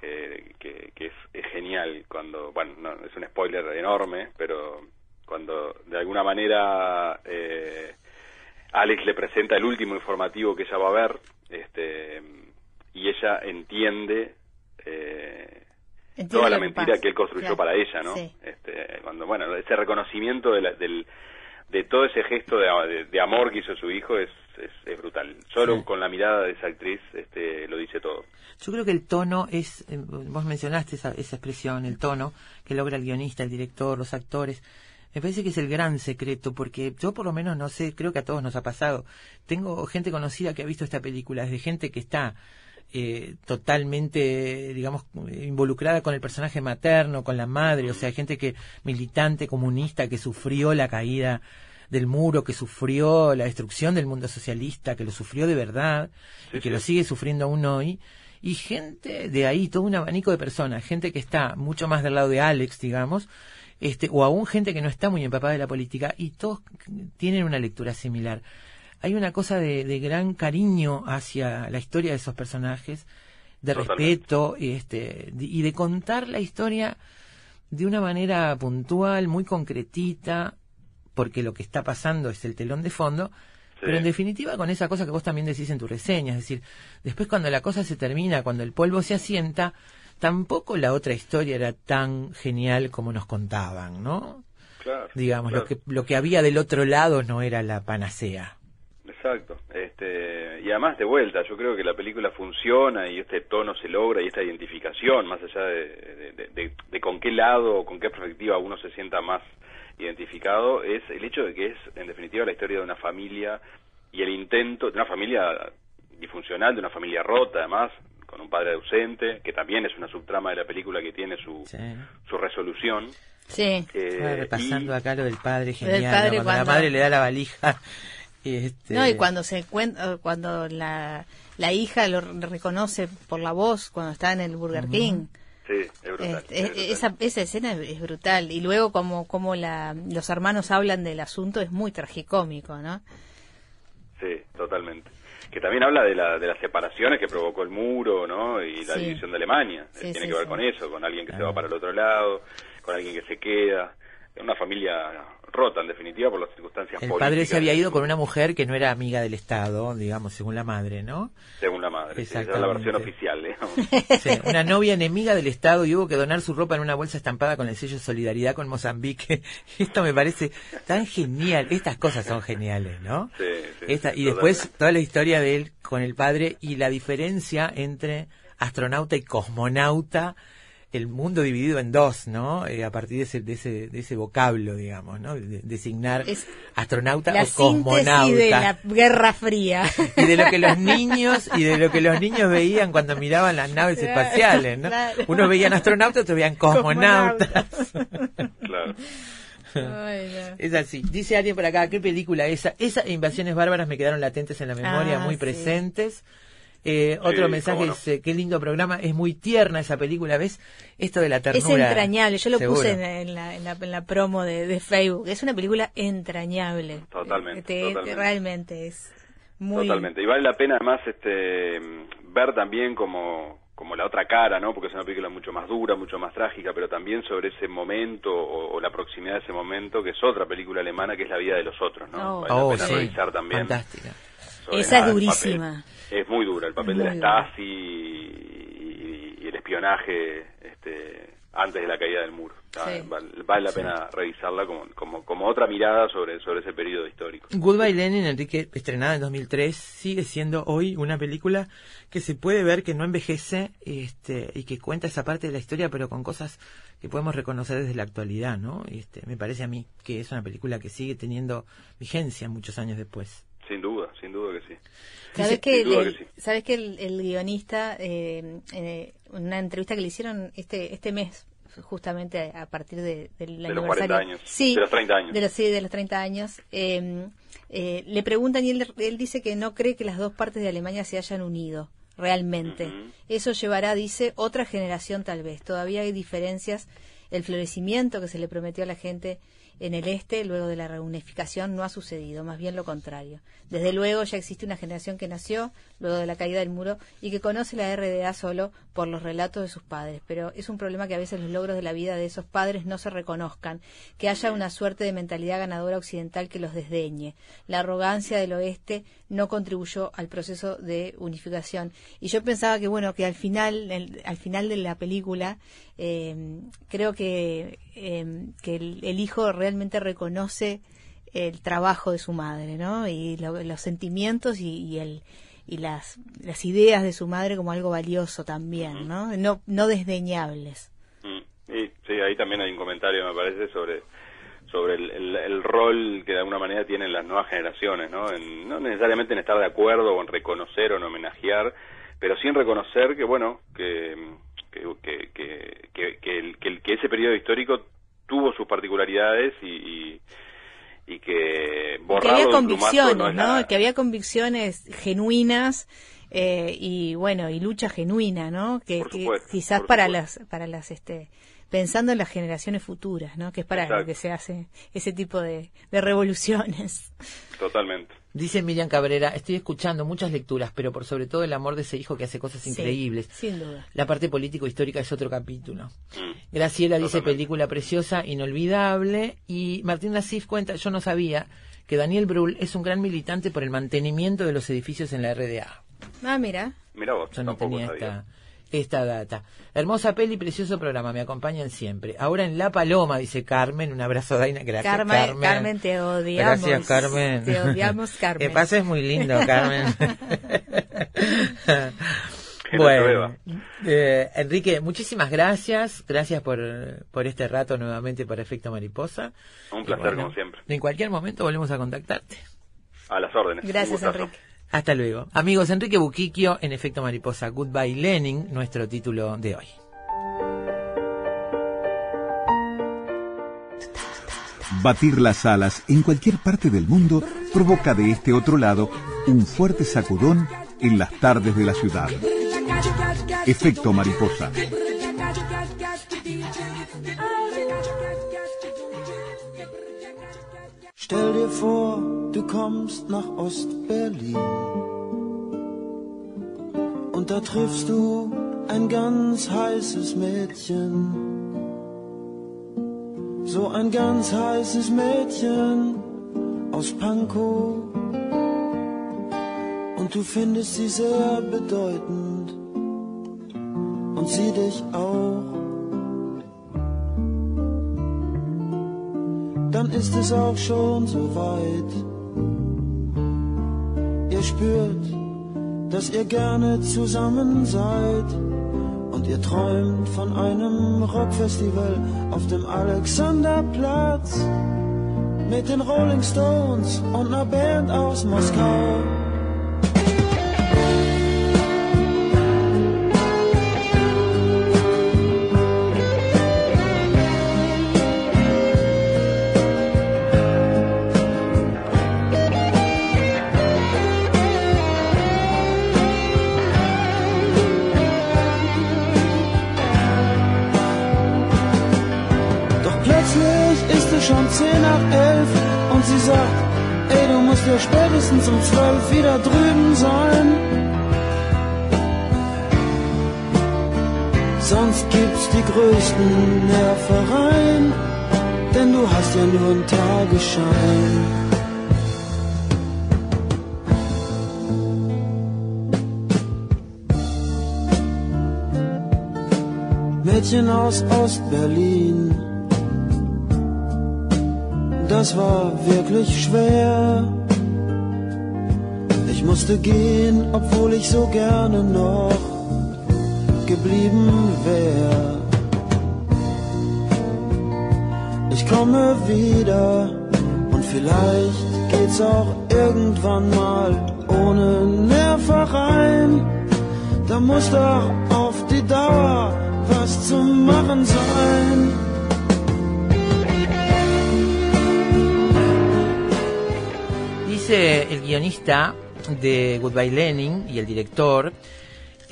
que, que, que es, es genial cuando, bueno, no, es un spoiler enorme, pero cuando de alguna manera eh, Alex le presenta el último informativo que ella va a ver, este, y ella entiende eh, Entiendo toda la que mentira que él construyó claro. para ella, ¿no? Sí. Este, cuando, bueno, ese reconocimiento de, la- del, de todo ese gesto de, de- de amor que hizo su hijo es, es, es brutal. Solo Sí. con la mirada de esa actriz este, lo dice todo. Yo creo que el tono es, eh, vos mencionaste esa, esa expresión, el tono que logra el guionista, el director, los actores. Me parece que es el gran secreto, porque yo por lo menos no sé, creo que a todos nos ha pasado. Tengo gente conocida que ha visto esta película, desde gente que está eh, totalmente, digamos, involucrada con el personaje materno, con la madre, o sea, gente que militante, comunista, que sufrió la caída del muro, que sufrió la destrucción del mundo socialista, que lo sufrió de verdad y que lo sigue sufriendo aún hoy. Y gente de ahí, todo un abanico de personas, gente que está mucho más del lado de Alex, digamos, este, o aún gente que no está muy empapada de la política, y todos tienen una lectura similar. Hay una cosa de, de gran cariño hacia la historia de esos personajes, de Totalmente. respeto, este, de- y de contar la historia de una manera puntual, muy concretita, porque lo que está pasando es el telón de fondo, pero en definitiva con esa cosa que vos también decís en tu reseña, es decir, después cuando la cosa se termina, cuando el polvo se asienta, tampoco la otra historia era tan genial como nos contaban, ¿no? Claro. Digamos, claro. lo que lo que había del otro lado no era la panacea. Exacto. Este, y además, de vuelta, yo creo que la película funciona y este tono se logra y esta identificación, más allá de, de- de- de- de con qué lado o con qué perspectiva uno se sienta más identificado, es el hecho de que es, en definitiva, la historia de una familia y el intento de una familia disfuncional, de una familia rota, además, con un padre ausente, que también es una subtrama de la película que tiene su, su resolución. Sí. Eh, Estaba repasando y- acá lo del padre genial, del ¿no? padre cuando, la madre le da la valija Este, No, y cuando se encuentra, cuando la, la hija lo re- reconoce por la voz cuando está en el Burger King. Sí, es brutal. Este, es- esa, esa escena es, brutal. Y luego como, como la, los hermanos hablan del asunto es muy tragicómico, ¿no? Sí, totalmente. Que también habla de, la, de las separaciones que provocó el muro, ¿no? Y la Sí. división de Alemania. Sí, Tiene sí, que ver sí. con eso, con alguien que se va para el otro lado, con alguien que se queda. Una familia rota, en definitiva, por las circunstancias el políticas. padre se había ido con una mujer que no era amiga del Estado, digamos, según la madre, ¿no? Según la madre. Esa es la versión oficial, digamos. Sí, una novia enemiga del Estado y hubo que donar su ropa en una bolsa estampada con el sello Solidaridad con Mozambique. Esto me parece tan genial. Estas cosas son geniales, ¿no? Sí, sí, Esta- y después totalmente. toda la historia de él con el padre y la diferencia entre astronauta y cosmonauta, el mundo dividido en dos, ¿no? Eh, a partir de ese, de ese, de ese vocablo, digamos, ¿no? De- designar Es astronauta La o cosmonauta. de la Guerra Fría. y de lo que los niños y de lo que los niños veían cuando miraban las naves Claro, espaciales, ¿no? claro. Unos veían astronautas, otros veían cosmonautas. Claro. Es así. Dice alguien por acá, ¿qué película esa? Esas invasiones bárbaras me quedaron latentes en la memoria, Ah, muy sí. presentes. Eh, otro Sí, mensaje no. dice, qué lindo programa, es muy tierna esa película, ¿ves? Esto de la Es ternura. entrañable, yo lo seguro. puse en, en la, en, la, en la promo de, de Facebook. Es una película entrañable. Totalmente, Te- te- totalmente. realmente es muy... Totalmente. Y vale la pena además este ver también como, como la otra cara, ¿no? Porque es una película mucho más dura, mucho más trágica, pero también sobre ese momento o, o la proximidad de ese momento, que es otra película alemana, que es La vida de los otros, ¿no? Oh. Vale la Oh, pena sí. revisar también. Fantástica. Esa es durísima. Es muy dura, el papel de la. Stasi y, y el espionaje este, antes de la caída del muro. Ah, Sí. Vale, vale la pena revisarla como, como, como otra mirada sobre, sobre ese periodo histórico. Goodbye Lenin, Enrique, estrenada en 2003, sigue siendo hoy una película que se puede ver que no envejece este, y que cuenta esa parte de la historia, pero con cosas que podemos reconocer desde la actualidad, ¿no? Este, me parece a mí que es una película que sigue teniendo vigencia muchos años después. Sin duda, sí. ¿Sabes que, el, que sí. ¿sabes que el, el guionista, eh, eh, una entrevista que le hicieron este este mes, justamente a partir de, del De los aniversario. 40 años. Sí, De los 30 años. De los, sí, de los 30 años. eh, le preguntan y él, él dice que no cree que las dos partes de Alemania se hayan unido realmente. Eso llevará, dice, otra generación tal vez. Todavía hay diferencias. El florecimiento que se le prometió a la gente en el este, luego de la reunificación, no ha sucedido, más bien lo contrario. Desde luego ya existe una generación que nació luego de la caída del muro y que conoce la RDA solo por los relatos de sus padres, pero es un problema que a veces los logros de la vida de esos padres no se reconozcan, que haya una suerte de mentalidad ganadora occidental que los desdeñe. La arrogancia del oeste no contribuyó al proceso de unificación. Y yo pensaba que, bueno, que al final, al final de la película, eh, creo que, eh, que el, el hijo realmente reconoce el trabajo de su madre, ¿no? Y lo- los sentimientos y, y el y las, las ideas de su madre como algo valioso también, ¿no? No, no desdeñables. Mm, Y sí, ahí también hay un comentario, me parece, sobre sobre el, el- el rol que de alguna manera tienen las nuevas generaciones, ¿no? En- no necesariamente en estar de acuerdo o en reconocer o en homenajear, pero sí en reconocer que, bueno, que, que, que, que, que- que el- que el- que ese periodo histórico tuvo sus particularidades y, y, y que que borrarlo había convicciones, no. Que había convicciones genuinas eh, y bueno y lucha genuina, ¿no? Que, Por que supuesto, quizás por para las para las este pensando en las generaciones futuras, ¿no? Que es para lo que se hace ese tipo de, de revoluciones. Totalmente. Dice Miriam Cabrera, estoy escuchando muchas lecturas, pero por sobre todo el amor de ese hijo que hace cosas Sí, increíbles. sin duda. La parte político-histórica es otro capítulo. Mm. Graciela dice película preciosa, inolvidable. Y Martín Nasif cuenta, yo no sabía, que Daniel Brühl es un gran militante por el mantenimiento de los edificios en la RDA. Ah, mira. Mira vos, Yo no tampoco tenía sabía. esta, esta data. Hermosa peli, precioso programa, me acompañan siempre. Ahora en La Paloma, dice Carmen, un abrazo, Daina. Gracias, Carmen, Carmen. Carmen, te odiamos. Gracias, Carmen. Te odiamos, Carmen. Que pases muy lindo, Carmen. Bueno, eh, Enrique, muchísimas gracias. Gracias por, por este rato nuevamente para Efecto Mariposa. Un placer, bueno, como siempre. En cualquier momento volvemos a contactarte. A las órdenes. Gracias. Enrique. Hasta luego. Amigos, Enrique Buquiquio en Efecto Mariposa. Goodbye Lenin, nuestro título de hoy. Batir las alas en cualquier parte del mundo provoca de este otro lado un fuerte sacudón en las tardes de la ciudad. Efecto mariposa. Stell dir vor, du kommst nach Ostberlin und da triffst du ein ganz heißes Mädchen. So ein ganz heißes Mädchen aus Pankow und du findest sie sehr bedeutend und sie dich auch. Dann ist es auch schon so weit. Ihr spürt, dass ihr gerne zusammen seid und ihr träumt von einem Rockfestival auf dem Alexanderplatz mit den Rolling Stones und einer Band aus Moskau. Ja spätestens um 12 wieder drüben sein. Sonst gibt's die größten Nervereien, denn du hast ja nur einen Tagesschein. Mädchen aus Ostberlin. Das war wirklich schwer. Ich musste gehen, obwohl ich so gerne noch geblieben wär. Ich komme wieder und vielleicht geht's auch irgendwann mal ohne Nervereien. Da muss doch auf die Dauer was zu machen sein. Dice el guionista de Goodbye Lenin y el director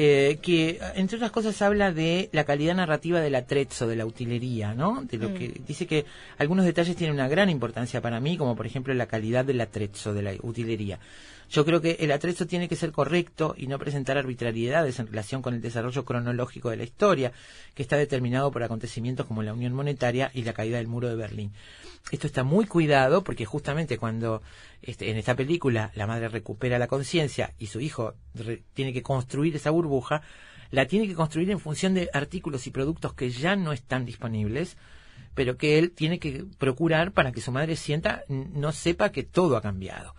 eh, que, entre otras cosas, habla de la calidad narrativa del atrezzo, de la utilería, ¿no? De lo Mm. que dice que algunos detalles tienen una gran importancia para mí, como por ejemplo la calidad del atrezzo, de la utilería. Yo creo que el atrezzo tiene que ser correcto y no presentar arbitrariedades en relación con el desarrollo cronológico de la historia, que está determinado por acontecimientos como la Unión Monetaria y la caída del muro de Berlín. Esto está muy cuidado porque justamente cuando este, en esta película la madre recupera la conciencia y su hijo re- tiene que construir esa burbuja, la tiene que construir en función de artículos y productos que ya no están disponibles, pero que él tiene que procurar para que su madre sienta, no sepa que todo ha cambiado.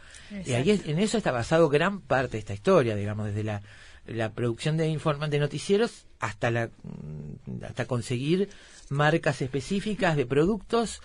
Y ahí es- en eso está basado gran parte de esta historia, digamos, desde la, la producción de informan de noticieros hasta la mm, hasta conseguir marcas específicas de productos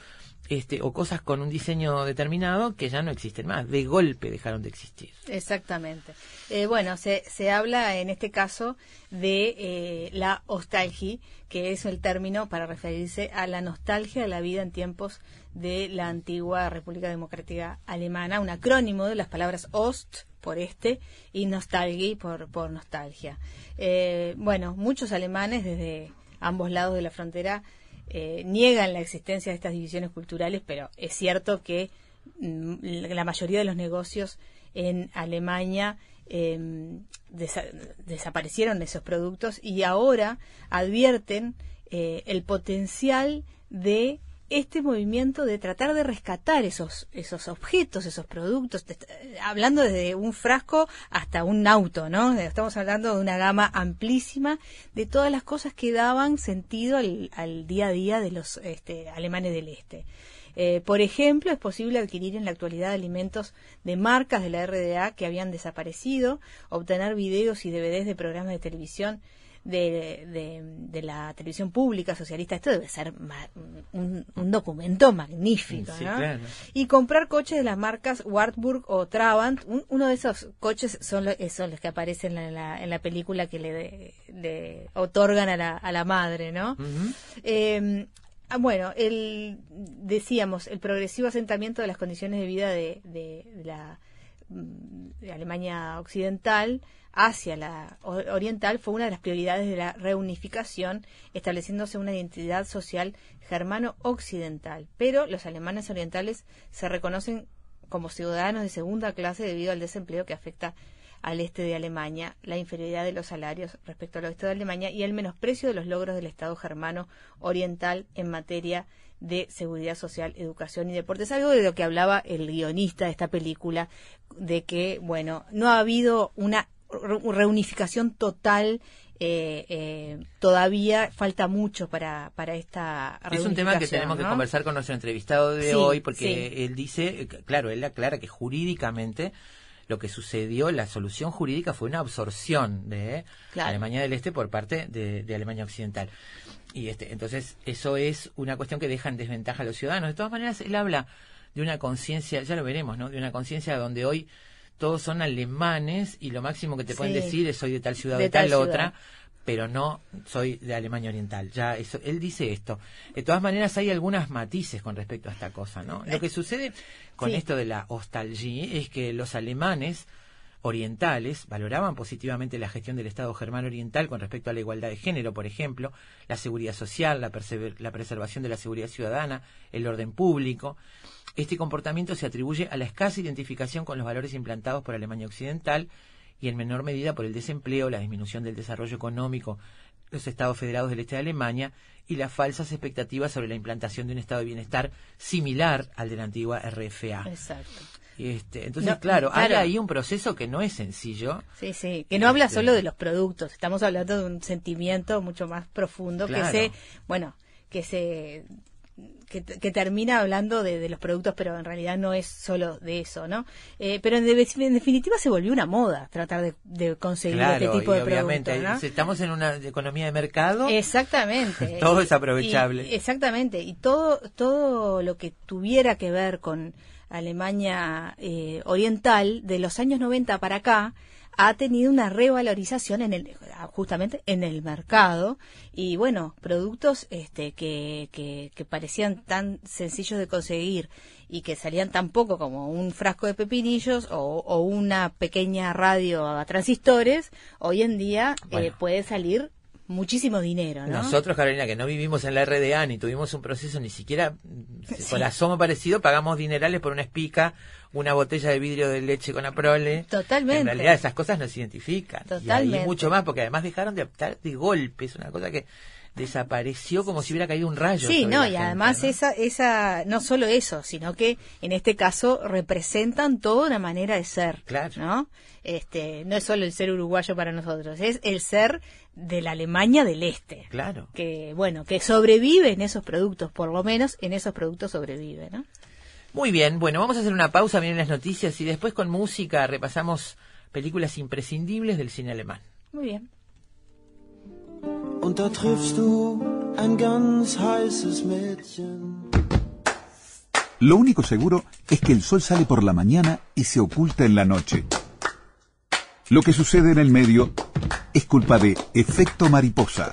este o cosas con un diseño determinado que ya no existen más, de golpe dejaron de existir. Exactamente. Eh, bueno, se, se habla en este caso de eh, la nostalgia, que es el término para referirse a la nostalgia de la vida en tiempos de la antigua República Democrática Alemana, un acrónimo de las palabras Ost por este y Nostalgie por, por nostalgia. Eh, bueno, muchos alemanes desde ambos lados de la frontera eh, niegan la existencia de estas divisiones culturales, pero es cierto que mm, la mayoría de los negocios en Alemania eh, desa- desaparecieron esos productos y ahora advierten eh, el potencial de este movimiento de tratar de rescatar esos esos objetos, esos productos, eh, hablando desde un frasco hasta un auto, ¿no? Estamos hablando de una gama amplísima de todas las cosas que daban sentido al, al día a día de los este, alemanes del este. Eh, por ejemplo, es posible adquirir en la actualidad alimentos de marcas de la RDA que habían desaparecido, obtener videos y DVDs de programas de televisión de, de- de la televisión pública socialista. Esto debe ser ma- un, un documento magnífico, Sí, ¿no? claro. Y comprar coches de las marcas Wartburg o Trabant. Un- uno de esos coches son, lo- eh, son los que aparecen en la, en la película que le, le otorgan a la, a la madre, ¿no? Eh, Ah, bueno, el, decíamos, el progresivo asentamiento de las condiciones de vida de, de- de la mm, de Alemania occidental hacia la oriental fue una de las prioridades de la reunificación, estableciéndose una identidad social germano-occidental. Pero los alemanes orientales se reconocen como ciudadanos de segunda clase debido al desempleo que afecta al este de Alemania, la inferioridad de los salarios respecto al oeste de Alemania y el menosprecio de los logros del Estado germano oriental en materia de seguridad social, educación y deportes. Algo de lo que hablaba el guionista de esta película, de que, bueno, no ha habido una reunificación total. eh, eh, todavía falta mucho para, para esta Es un tema que tenemos que conversar con nuestro entrevistado de Sí, hoy, porque sí. él dice, eh, claro, él aclara que jurídicamente lo que sucedió, la solución jurídica fue una absorción de Claro. Alemania del Este por parte de, de Alemania Occidental. Y este, entonces, eso es una cuestión que deja en desventaja a los ciudadanos. De todas maneras, él habla de una conciencia, ya lo veremos, ¿no? De una conciencia donde hoy todos son alemanes y lo máximo que te pueden Sí. decir es soy de tal ciudad o De de tal, tal otra pero no soy de Alemania Oriental. Ya eso, él dice esto. De todas maneras hay algunas matices con respecto a esta cosa, ¿no? Lo que sucede con Sí. esto de la ostalgie es que los alemanes orientales valoraban positivamente la gestión del Estado germano oriental con respecto a la igualdad de género, por ejemplo, la seguridad social, la, la preservación de la seguridad ciudadana, el orden público. Este comportamiento se atribuye a la escasa identificación con los valores implantados por Alemania Occidental y en menor medida por el desempleo, la disminución del desarrollo económico, los estados federados del este de Alemania y las falsas expectativas sobre la implantación de un estado de bienestar similar al de la antigua RFA. Exacto. Este, entonces, No, claro, hay claro. ahí un proceso que no es sencillo. Sí, sí, que no habla Este- solo de los productos, estamos hablando de un sentimiento mucho más profundo Claro. que se, bueno, que se que, que termina hablando de, de los productos, pero en realidad no es solo de eso, ¿no? Eh, pero en, de- en definitiva se volvió una moda tratar de, de conseguir Claro, este tipo y de obviamente, productos, ¿no? estamos en una economía de mercado. Exactamente. Todo Y- es aprovechable. y- exactamente. Y todo, todo lo que tuviera que ver con Alemania eh, Oriental, de los años 90 para acá, ha tenido una revalorización en el, justamente en el mercado. Y bueno, productos este, que, que, que parecían tan sencillos de conseguir y que salían tan poco como un frasco de pepinillos o, o una pequeña radio a transistores, hoy en día eh, Bueno. puede salir muchísimo dinero, ¿no? Nosotros, Carolina, que no vivimos en la RDA ni tuvimos un proceso ni siquiera mm, por asomo parecido, pagamos dinerales por una espica, una botella de vidrio de leche con aprole. Totalmente. En realidad esas cosas nos identifican. Y Totalmente. ahí mucho más, porque además dejaron de optar de golpe. Es una cosa que desapareció como si hubiera caído un rayo. Sí, no, y gente, además ¿no? esa, esa, no solo eso, sino que en este caso representan toda una manera de ser, ¿no? Este, no es solo el ser uruguayo para nosotros, es el ser de la Alemania del Este. Claro. Que, bueno, que sobrevive en esos productos, por lo menos en esos productos sobrevive, ¿no? Muy bien, bueno, vamos a hacer una pausa, vienen las noticias y después con música repasamos películas imprescindibles del cine alemán. Muy bien. Und da triffst du ein ganz heißes Mädchen. Lo único seguro es que el sol sale por la mañana y se oculta en la noche. Lo que sucede en el medio es culpa de efecto mariposa.